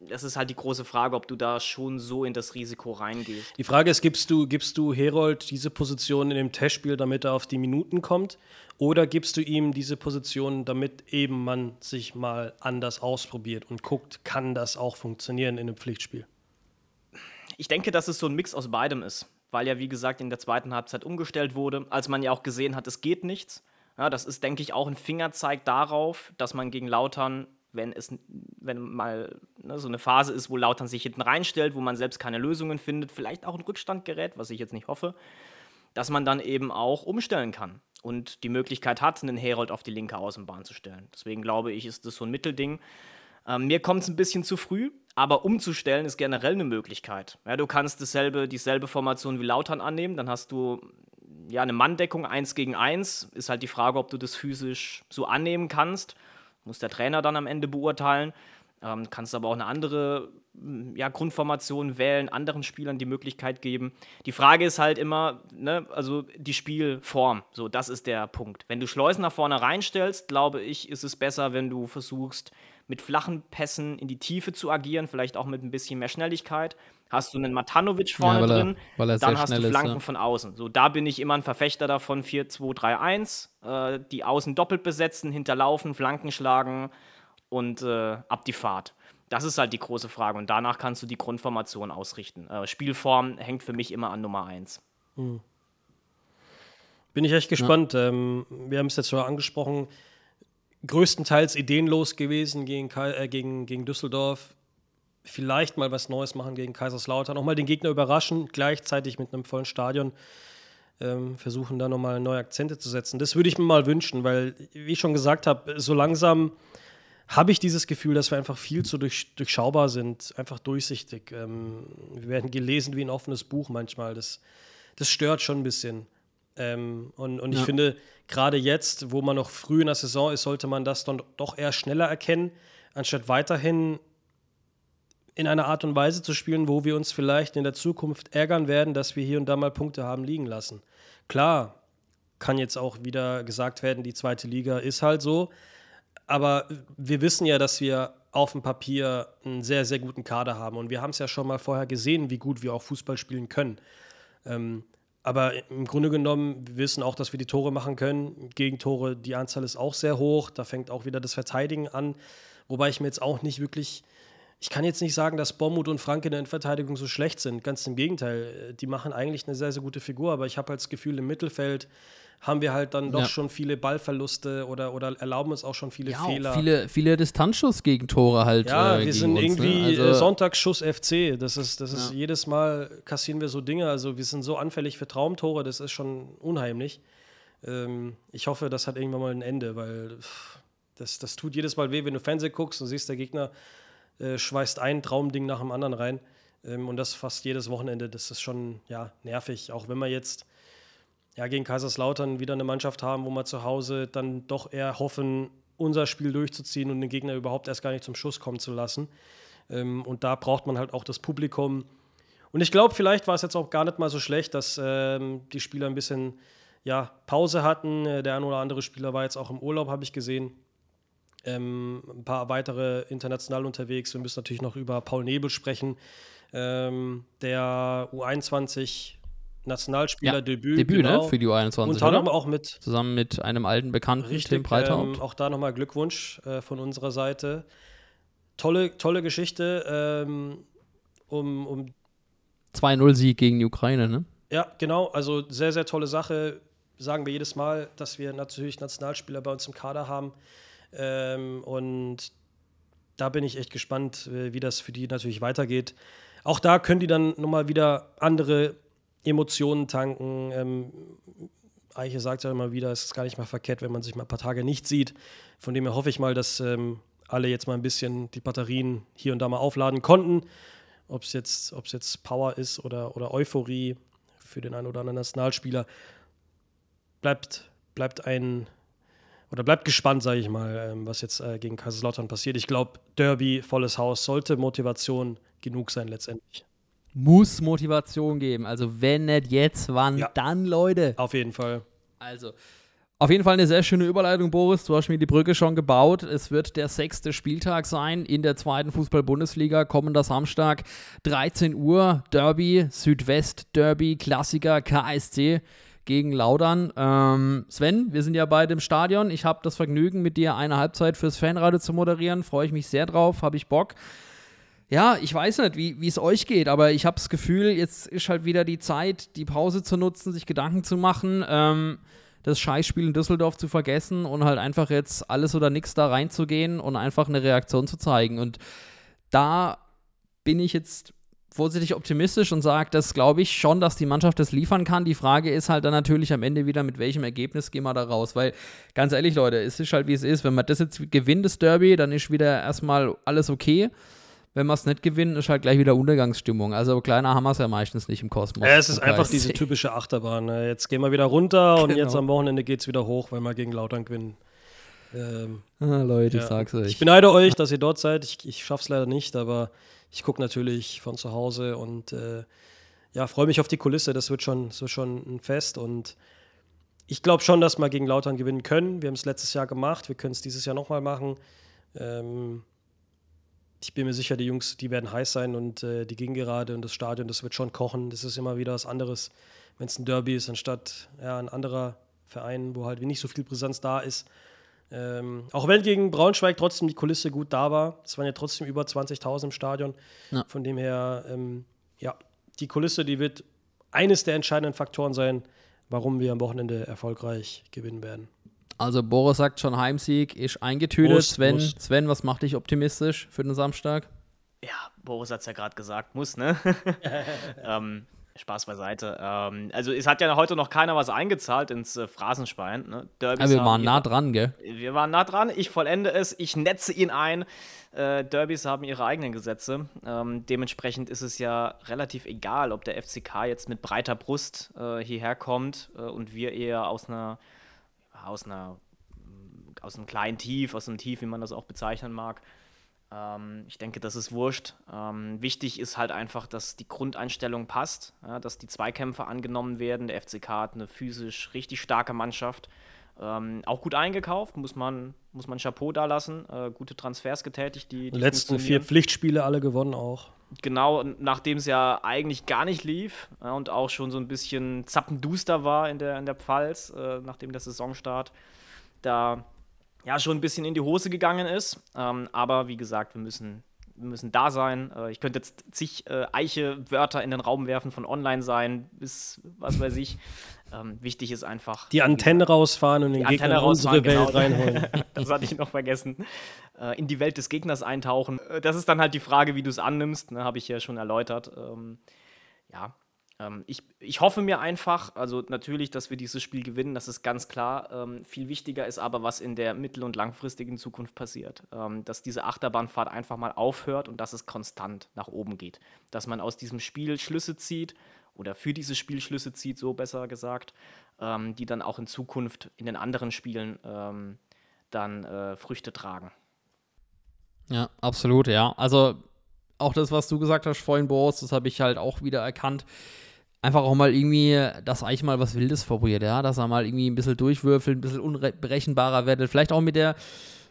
das ist halt die große Frage, ob du da schon so in das Risiko reingehst. Die Frage ist, gibst du, gibst du Herold diese Position in dem Testspiel, damit er auf die Minuten kommt? Oder gibst du ihm diese Position, damit eben man sich mal anders ausprobiert und guckt, kann das auch funktionieren in einem Pflichtspiel? Ich denke, dass es so ein Mix aus beidem ist, weil ja, wie gesagt, in der zweiten Halbzeit umgestellt wurde, als man ja auch gesehen hat, es geht nichts. Ja, das ist, denke ich, auch ein Fingerzeig darauf, dass man gegen Lautern wenn es wenn mal ne, so eine Phase ist, wo Lautern sich hinten reinstellt, wo man selbst keine Lösungen findet, vielleicht auch in Rückstand gerät, was ich jetzt nicht hoffe, dass man dann eben auch umstellen kann und die Möglichkeit hat, einen Herold auf die linke Außenbahn zu stellen. Deswegen glaube ich, ist das so ein Mittelding. Ähm, mir kommt es ein bisschen zu früh, aber umzustellen ist generell eine Möglichkeit. Ja, du kannst dasselbe, dieselbe Formation wie Lautern annehmen, dann hast du ja eine Manndeckung 1 gegen 1. Ist halt die Frage, ob du das physisch so annehmen kannst muss der Trainer dann am Ende beurteilen. Ähm, kannst aber auch eine andere mm, ja, Grundformation wählen, anderen Spielern die Möglichkeit geben. Die Frage ist halt immer, ne, also die Spielform, so das ist der Punkt. Wenn du Schleusen nach vorne reinstellst, glaube ich, ist es besser, wenn du versuchst, mit flachen Pässen in die Tiefe zu agieren, vielleicht auch mit ein bisschen mehr Schnelligkeit. Hast du einen Matanovic vorne weil er- drin, weil er dann sehr hast du schnell ist, Flanken ja. von außen. So, da bin ich immer ein Verfechter davon, 4-2-3-1, äh, die Außen doppelt besetzen, hinterlaufen, Flanken schlagen und äh, ab die Fahrt. Das ist halt die große Frage und danach kannst du die Grundformation ausrichten. Äh, Spielform hängt für mich immer an Nummer 1. Bin ich echt gespannt. Ähm, wir haben es jetzt schon angesprochen. Größtenteils ideenlos gewesen gegen, Kai äh, gegen, gegen Düsseldorf. Vielleicht mal was Neues machen gegen Kaiserslautern. Auch mal den Gegner überraschen, gleichzeitig mit einem vollen Stadion. Ähm, versuchen da nochmal neue Akzente zu setzen. Das würde ich mir mal wünschen, weil, wie ich schon gesagt habe, so langsam habe ich dieses Gefühl, dass wir einfach viel zu durch, durchschaubar sind, einfach durchsichtig. Ähm, wir werden gelesen wie ein offenes Buch manchmal. Das, das stört schon ein bisschen. Ähm, und und ich Ja. finde, gerade jetzt, wo man noch früh in der Saison ist, sollte man das dann doch eher schneller erkennen, anstatt weiterhin in einer Art und Weise zu spielen, wo wir uns vielleicht in der Zukunft ärgern werden, dass wir hier und da mal Punkte haben liegen lassen. Klar, kann jetzt auch wieder gesagt werden, die zweite Liga ist halt so. Aber wir wissen ja, dass wir auf dem Papier einen sehr, sehr guten Kader haben. Und wir haben es ja schon mal vorher gesehen, wie gut wir auch Fußball spielen können. Ähm, aber im Grunde genommen, wir wissen auch, dass wir die Tore machen können. Gegentore, die Anzahl ist auch sehr hoch. Da fängt auch wieder das Verteidigen an. Wobei ich mir jetzt auch nicht wirklich. Ich kann jetzt nicht sagen, dass Bommut und Frank in der Innenverteidigung so schlecht sind. Ganz im Gegenteil. Die machen eigentlich eine sehr, sehr gute Figur. Aber ich habe halt das Gefühl, im Mittelfeld haben wir halt dann doch Ja. schon viele Ballverluste oder, oder erlauben uns auch schon viele Ja, Fehler. viele, viele Distanzschuss-Gegentore halt. Ja, äh, wir sind uns, irgendwie ne? äh, Sonntagsschuss FC. Das ist, das ist Ja. jedes Mal kassieren wir so Dinge. Also wir sind so anfällig für Traumtore, das ist schon unheimlich. Ähm, ich hoffe, das hat irgendwann mal ein Ende, weil pff, das, das tut jedes Mal weh, wenn du Fernsehen guckst und siehst, der Gegner äh, schweißt ein Traumding nach dem anderen rein. Ähm, und das fast jedes Wochenende. Das ist schon ja, nervig. Auch wenn wir jetzt ja, gegen Kaiserslautern wieder eine Mannschaft haben, wo wir zu Hause dann doch eher hoffen, unser Spiel durchzuziehen und den Gegner überhaupt erst gar nicht zum Schuss kommen zu lassen. Ähm, und da braucht man halt auch das Publikum. Und ich glaube, vielleicht war es jetzt auch gar nicht mal so schlecht, dass ähm, die Spieler ein bisschen ja, Pause hatten. Äh, Der ein oder andere Spieler war jetzt auch im Urlaub, habe ich gesehen. Ähm, ein paar weitere international unterwegs. Wir müssen natürlich noch über Paul Nebel sprechen, ähm, der U21 Nationalspieler Ja, Debüt, Debüt, genau. ne? Für die U21. Unter anderem auch mit Zusammen mit einem alten Bekannten, Tim Richtig, Breithaupt. ähm, auch da nochmal Glückwunsch äh, von unserer Seite. Tolle, tolle Geschichte. Ähm, um, um, 2-0-Sieg gegen die Ukraine, ne? ja, genau, also sehr, sehr tolle Sache. Sagen wir jedes Mal, dass wir natürlich Nationalspieler bei uns im Kader haben. Ähm, und da bin ich echt gespannt, äh, wie das für die natürlich weitergeht. Auch da können die dann nochmal wieder andere Emotionen tanken. Ähm, Eiche sagt ja immer wieder, es ist gar nicht mal verkehrt, wenn man sich mal ein paar Tage nicht sieht. Von dem her hoffe ich mal, dass ähm, alle jetzt mal ein bisschen die Batterien hier und da mal aufladen konnten. Ob es jetzt, jetzt Power ist oder, oder Euphorie für den einen oder anderen Nationalspieler. Bleibt, bleibt ein oder bleibt gespannt, sage ich mal, ähm, was jetzt äh, gegen Kaiserslautern passiert. Ich glaube, Derby, volles Haus, sollte Motivation genug sein letztendlich. Muss Motivation geben. Also, wenn nicht jetzt, wann Ja. dann, Leute? Auf jeden Fall. Also, auf jeden Fall eine sehr schöne Überleitung, Boris. Du hast mir die Brücke schon gebaut. Es wird der sechste Spieltag sein in der zweiten Fußball-Bundesliga. Kommender Samstag, 13 Uhr, Derby, Südwest-Derby, Klassiker, KSC gegen Laudern. Ähm, Sven, wir sind ja beide im Stadion. Ich habe das Vergnügen, mit dir eine Halbzeit fürs Fanradio zu moderieren. Freue ich mich sehr drauf, habe ich Bock. Ja, ich weiß nicht, wie es euch geht, aber ich habe das Gefühl, jetzt ist halt wieder die Zeit, die Pause zu nutzen, sich Gedanken zu machen, ähm, das Scheißspiel in Düsseldorf zu vergessen und halt einfach jetzt alles oder nichts da reinzugehen und einfach eine Reaktion zu zeigen. Und da bin ich jetzt vorsichtig optimistisch und sage, das glaube ich schon, dass die Mannschaft das liefern kann. Die Frage ist halt dann natürlich am Ende wieder, mit welchem Ergebnis gehen wir da raus. Weil, ganz ehrlich, Leute, es ist halt wie es ist. Wenn man das jetzt gewinnt, das Derby, dann ist wieder erstmal alles okay. Wenn wir es nicht gewinnen, ist halt gleich wieder Untergangsstimmung. Also kleiner haben wir es ja meistens nicht im Kosmos. Ja, es ist einfach diese typische Achterbahn. ne? Jetzt gehen wir wieder runter und Genau. jetzt am Wochenende geht es wieder hoch, weil wir gegen Lautern gewinnen. Ähm, Ah, Leute, ich ja. sag's euch. Ich beneide euch, dass ihr dort seid. Ich, ich schaff's leider nicht, aber ich gucke natürlich von zu Hause und äh, ja, freue mich auf die Kulisse. Das wird schon, das wird schon ein Fest und ich glaube schon, dass wir gegen Lautern gewinnen können. Wir haben es letztes Jahr gemacht, wir können es dieses Jahr nochmal machen. Ähm, ich bin mir sicher, die Jungs, die werden heiß sein und äh, die Gegengerade und das Stadion, das wird schon kochen. Das ist immer wieder was anderes, wenn es ein Derby ist, anstatt ja, ein anderer Verein, wo halt nicht so viel Präsenz da ist. Ähm, auch wenn gegen Braunschweig trotzdem die Kulisse gut da war. Es waren ja trotzdem über 20.000 im Stadion. Ja. Von dem her, ähm, ja, die Kulisse, die wird eines der entscheidenden Faktoren sein, warum wir am Wochenende erfolgreich gewinnen werden. Also Boris sagt schon, Heimsieg ist eingetütet. Muss, Sven, muss. Sven, was macht dich optimistisch für den Samstag? Ja, Boris hat es ja gerade gesagt, muss, ne? *laughs* ähm, Spaß beiseite. Ähm, also es hat ja heute noch keiner was eingezahlt ins äh, Phrasenschwein. Ne? Derbys Ja, wir waren nah dran, gell? Wir waren nah dran. Ich vollende es. Ich netze ihn ein. Äh, Derbys haben ihre eigenen Gesetze. Ähm, dementsprechend ist es ja relativ egal, ob der FCK jetzt mit breiter Brust äh, hierher kommt äh, und wir eher aus einer, aus einer, aus einem kleinen Tief, aus einem Tief, wie man das auch bezeichnen mag. Ähm, ich denke, das ist wurscht. Ähm, wichtig ist halt einfach, dass die Grundeinstellung passt, ja, dass die Zweikämpfe angenommen werden. Der FCK hat eine physisch richtig starke Mannschaft. Ähm, auch gut eingekauft, muss man, muss man Chapeau da lassen. Äh, gute Transfers getätigt, die, Die letzten vier. Pflichtspiele alle gewonnen auch. Genau, nachdem es ja eigentlich gar nicht lief ja, und auch schon so ein bisschen zappenduster war in der, in der Pfalz, äh, nachdem der Saisonstart da ja schon ein bisschen in die Hose gegangen ist. Ähm, aber wie gesagt, wir müssen, wir müssen da sein. Äh, ich könnte jetzt zig äh, Eiche-Wörter in den Raum werfen von online sein bis was weiß ich. Ähm, wichtig ist einfach. Die Antenne rausfahren und den Gegner in unsere rausfahren, Welt genau. reinholen. *laughs* das hatte ich noch vergessen. Äh, in die Welt des Gegners eintauchen. Äh, Das ist dann halt die Frage, wie du es annimmst, ne, habe ich ja schon erläutert. Ähm, ja, ähm, ich, ich hoffe mir einfach, also natürlich, dass wir dieses Spiel gewinnen, das ist ganz klar. Ähm, viel wichtiger ist aber, was in der mittel- und langfristigen Zukunft passiert. Ähm, dass diese Achterbahnfahrt einfach mal aufhört und dass es konstant nach oben geht. Dass man aus diesem Spiel Schlüsse zieht oder für dieses Spiel Schlüsse zieht, so besser gesagt, ähm, die dann auch in Zukunft in den anderen Spielen ähm, dann äh, Früchte tragen. Ja, absolut, ja. Also auch das, was du gesagt hast vorhin, Boris, das habe ich halt auch wieder erkannt. Einfach auch mal irgendwie, dass eigentlich mal was Wildes probiert, ja, dass er mal irgendwie ein bisschen durchwürfelt, ein bisschen unberechenbarer wird. Vielleicht auch mit der,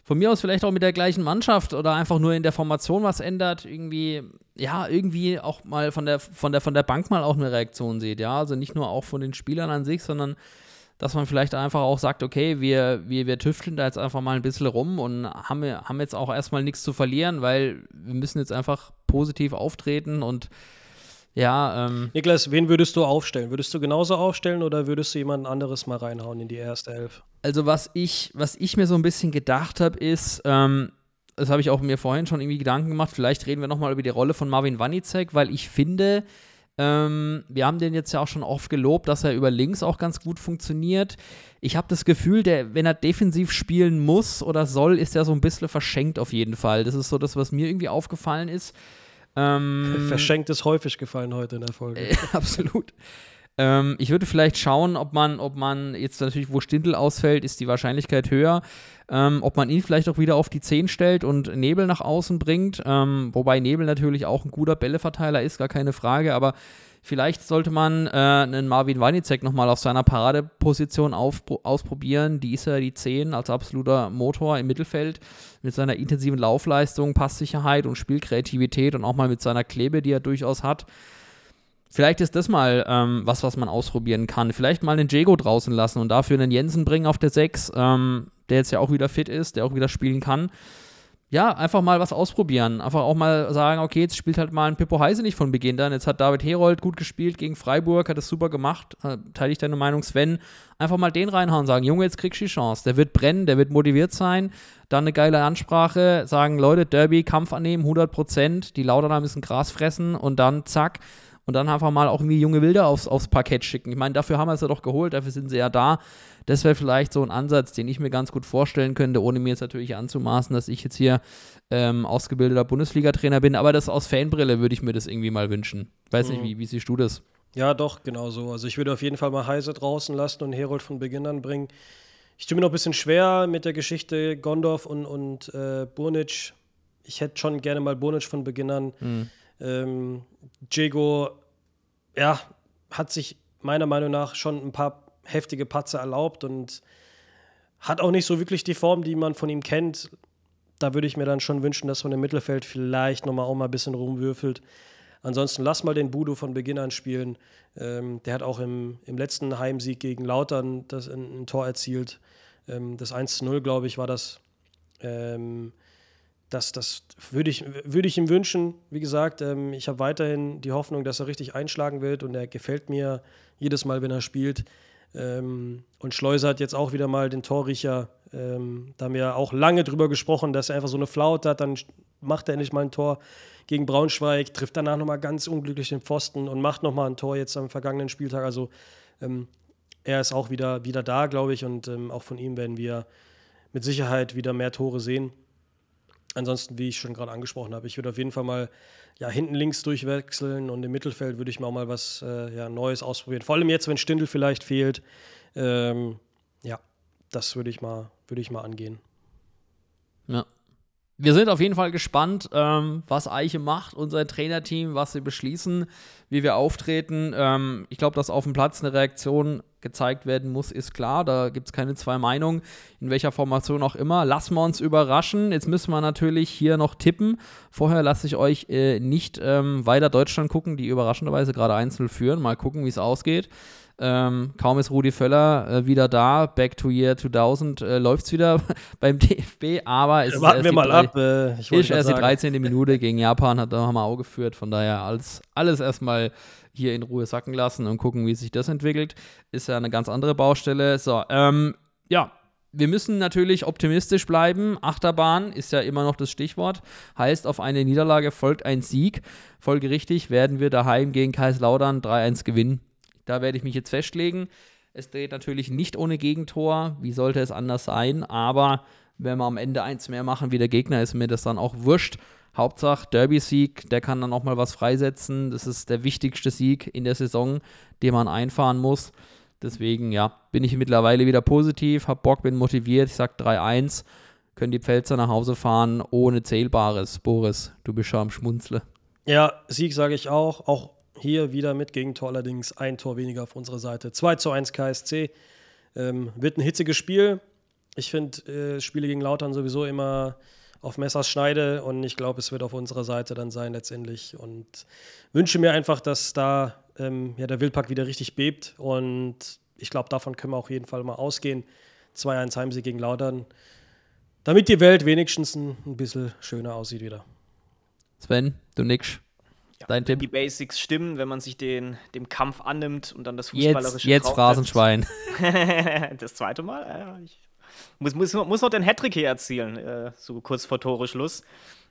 von mir aus vielleicht auch mit der gleichen Mannschaft oder einfach nur in der Formation was ändert, irgendwie, ja, irgendwie auch mal von der, von der, von der Bank mal auch eine Reaktion sieht, ja. Also nicht nur auch von den Spielern an sich, sondern dass man vielleicht einfach auch sagt, okay, wir, wir, wir tüfteln da jetzt einfach mal ein bisschen rum und haben, haben jetzt auch erstmal nichts zu verlieren, weil wir müssen jetzt einfach positiv auftreten und ja, ähm, Niklas, wen würdest du aufstellen? Würdest du genauso aufstellen oder würdest du jemand anderes mal reinhauen in die erste Elf? also was ich, was ich mir so ein bisschen gedacht habe, ist, ähm, das habe ich auch mir vorhin schon irgendwie Gedanken gemacht, vielleicht reden wir nochmal über die Rolle von Marvin Wanizek, weil ich finde, ähm, wir haben den jetzt ja auch schon oft gelobt, dass er über links auch ganz gut funktioniert. Ich habe das Gefühl, der, wenn er defensiv spielen muss oder soll, ist er so ein bisschen verschenkt auf jeden Fall. Das ist so das, was mir irgendwie aufgefallen ist. Ähm, Verschenkt ist häufig gefallen heute in der Folge. äh, *laughs* absolut. Ähm, ich würde vielleicht schauen, ob man, ob man jetzt natürlich, wo Stindl ausfällt, ist die Wahrscheinlichkeit höher, ähm, ob man ihn vielleicht auch wieder auf die 10 stellt und Nebel nach außen bringt. Ähm, wobei Nebel natürlich auch ein guter Bälleverteiler ist, gar keine Frage, aber vielleicht sollte man äh, einen Marvin Wanizek nochmal auf seiner Paradeposition ausprobieren. Die ist ja die 10 als absoluter Motor im Mittelfeld mit seiner intensiven Laufleistung, Passsicherheit und Spielkreativität und auch mal mit seiner Klebe, die er durchaus hat. Vielleicht ist das mal ähm, was, was man ausprobieren kann. Vielleicht mal einen Jago draußen lassen und dafür einen Jensen bringen auf der 6, ähm, der jetzt ja auch wieder fit ist, der auch wieder spielen kann. Ja, einfach mal was ausprobieren. Einfach auch mal sagen, okay, jetzt spielt halt mal ein Pippo Heise nicht von Beginn an. Jetzt hat David Herold gut gespielt gegen Freiburg, hat es super gemacht. Äh, teile ich deine Meinung, Sven. Einfach mal den reinhauen sagen, Junge, jetzt kriegst du die Chance. Der wird brennen, der wird motiviert sein. Dann eine geile Ansprache, sagen, Leute, Derby, Kampf annehmen, 100%. Die Lauterner müssen Gras fressen und dann zack und dann einfach mal auch irgendwie junge Wilder aufs, aufs Parkett schicken. Ich meine, dafür haben wir es ja doch geholt, dafür sind sie ja da. Das wäre vielleicht so ein Ansatz, den ich mir ganz gut vorstellen könnte, ohne mir jetzt natürlich anzumaßen, dass ich jetzt hier ähm, ausgebildeter Bundesliga-Trainer bin. Aber das aus Fanbrille würde ich mir das irgendwie mal wünschen. Weiß nicht, wie, wie siehst du das? Ja, doch, genau so. Also ich würde auf jeden Fall mal Heise draußen lassen und Herold von Beginn an bringen. Ich tue mir noch ein bisschen schwer mit der Geschichte Gondorf und, und äh, Burnic. Ich hätte schon gerne mal Burnic von Beginn an. Ähm, Diego, ja, hat sich meiner Meinung nach schon ein paar heftige Patzer erlaubt und hat auch nicht so wirklich die Form, die man von ihm kennt. da würde ich mir dann schon wünschen, dass man im Mittelfeld vielleicht nochmal auch mal ein bisschen rumwürfelt. Ansonsten lass mal den Budo von Beginn an spielen. Ähm, der hat auch im, im letzten Heimsieg gegen Lautern das, ein, ein Tor erzielt. Ähm, das 1-0, glaube ich, war das. Ähm, das, das würde ich, würd ich ihm wünschen. Wie gesagt, ähm, ich habe weiterhin die Hoffnung, dass er richtig einschlagen wird und er gefällt mir jedes Mal, wenn er spielt. Ähm, und Schleuser hat jetzt auch wieder mal den Torriecher. Ähm, da haben wir auch lange drüber gesprochen, dass er einfach so eine Flaute hat. Dann macht er endlich mal ein Tor gegen Braunschweig, trifft danach nochmal ganz unglücklich den Pfosten und macht nochmal ein Tor jetzt am vergangenen Spieltag. Also ähm, er ist auch wieder, wieder da, glaube ich. Und ähm, auch von ihm werden wir mit Sicherheit wieder mehr Tore sehen. Ansonsten, wie ich schon gerade angesprochen habe, ich würde auf jeden Fall mal ja, hinten links durchwechseln und im Mittelfeld würde ich mal mal was äh, ja, Neues ausprobieren. Vor allem jetzt, wenn Stindl vielleicht fehlt. Ähm, ja, das würde ich, mal, würd ich mal angehen. Ja. Wir sind auf jeden Fall gespannt, ähm, was Eiche macht, unser Trainerteam, was sie beschließen, wie wir auftreten. Ähm, ich glaube, dass auf dem Platz eine Reaktion gezeigt werden muss, ist klar. Da gibt es keine zwei Meinungen, in welcher Formation auch immer. Lassen wir uns überraschen. Jetzt müssen wir natürlich hier noch tippen. Vorher lasse ich euch äh, nicht ähm, weiter Deutschland gucken, die überraschenderweise gerade einzeln führen. Mal gucken, wie es ausgeht. Ähm, kaum ist Rudi Völler äh, wieder da, back to year 2000, äh, läuft es wieder *laughs* beim DFB, aber es Warten ist wir mal drei, ab. Äh, ich ist erst die 13. Minute gegen Japan, hat da wir auch geführt, von daher alles, alles erstmal hier in Ruhe sacken lassen und gucken, wie sich das entwickelt. Ist ja eine ganz andere Baustelle. So, ähm, ja, wir müssen natürlich optimistisch bleiben. Achterbahn ist ja immer noch das Stichwort. Heißt, auf eine Niederlage folgt ein Sieg. Folgerichtig werden wir daheim gegen Kaiserslautern 3-1 gewinnen. Da werde ich mich jetzt festlegen. Es dreht natürlich nicht ohne Gegentor. Wie sollte es anders sein? Aber wenn wir am Ende eins mehr machen wie der Gegner, ist mir das dann auch wurscht. Hauptsache Derby-Sieg, der kann dann auch mal was freisetzen. Das ist der wichtigste Sieg in der Saison, den man einfahren muss. Deswegen, ja, bin ich mittlerweile wieder positiv, hab Bock, bin motiviert. Ich sag 3-1, können die Pfälzer nach Hause fahren ohne Zählbares. Boris, du bist schon am Schmunzle. Ja, Sieg sage ich auch. Auch hier wieder mit Gegentor allerdings ein Tor weniger auf unserer Seite. 2 zu 1 KSC. Ähm, wird ein hitziges Spiel. Ich finde äh, Spiele gegen Lautern sowieso immer auf Messers Schneide und ich glaube, es wird auf unserer Seite dann sein letztendlich. Und wünsche mir einfach, dass da ähm, ja, der Wildpark wieder richtig bebt und ich glaube, davon können wir auf jeden Fall mal ausgehen. 2-1 Heimsieg gegen Lautern. Damit die Welt wenigstens ein, ein bisschen schöner aussieht wieder. Sven, du nix. Ja, Dein Tipp? Die Basics stimmen, wenn man sich den, dem Kampf annimmt und dann das fußballerische Jetzt, jetzt Phrasenschwein. *laughs* das zweite Mal? Ja, ich muss, muss, muss noch den Hattrick hier erzielen, äh, so kurz vor Toreschluss.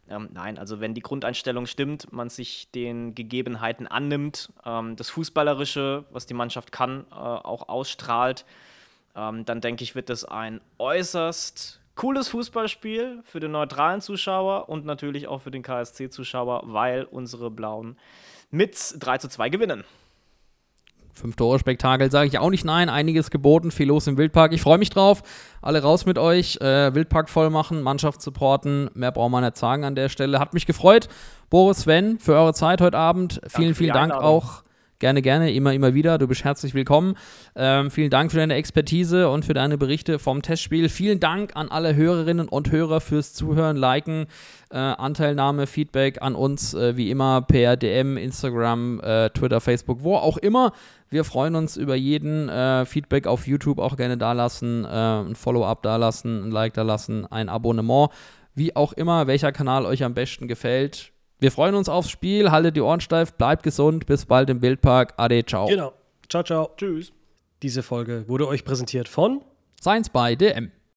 Ähm, nein, also wenn die Grundeinstellung stimmt, man sich den Gegebenheiten annimmt, ähm, das Fußballerische, was die Mannschaft kann, äh, auch ausstrahlt, ähm, dann denke ich, wird das ein äußerst cooles Fußballspiel für den neutralen Zuschauer und natürlich auch für den KSC-Zuschauer, weil unsere Blauen mit 3 zu 2 gewinnen. Fünf-Tore-Spektakel sage ich auch nicht nein. Einiges geboten, viel los im Wildpark. Ich freue mich drauf. Alle raus mit euch. Äh, Wildpark voll machen, Mannschaft supporten. Mehr braucht man nicht sagen an der Stelle. Hat mich gefreut. Boris, Sven, für eure Zeit heute Abend. Vielen, vielen Dank auch Gerne, gerne, immer, immer wieder. Du bist herzlich willkommen. Ähm, vielen Dank für deine Expertise und für deine Berichte vom Testspiel. Vielen Dank an alle Hörerinnen und Hörer fürs Zuhören, Liken, äh, Anteilnahme, Feedback an uns, äh, wie immer per DM, Instagram, äh, Twitter, Facebook, wo auch immer. Wir freuen uns über jeden äh, Feedback auf YouTube auch gerne dalassen, äh, ein Follow-up dalassen, ein Like dalassen, ein Abonnement. Wie auch immer, welcher Kanal euch am besten gefällt wir freuen uns aufs Spiel. Haltet die Ohren steif, bleibt gesund. Bis bald im Wildpark. Ade, ciao. Genau. Ciao, ciao. Tschüss. Diese Folge wurde euch präsentiert von Science by DM.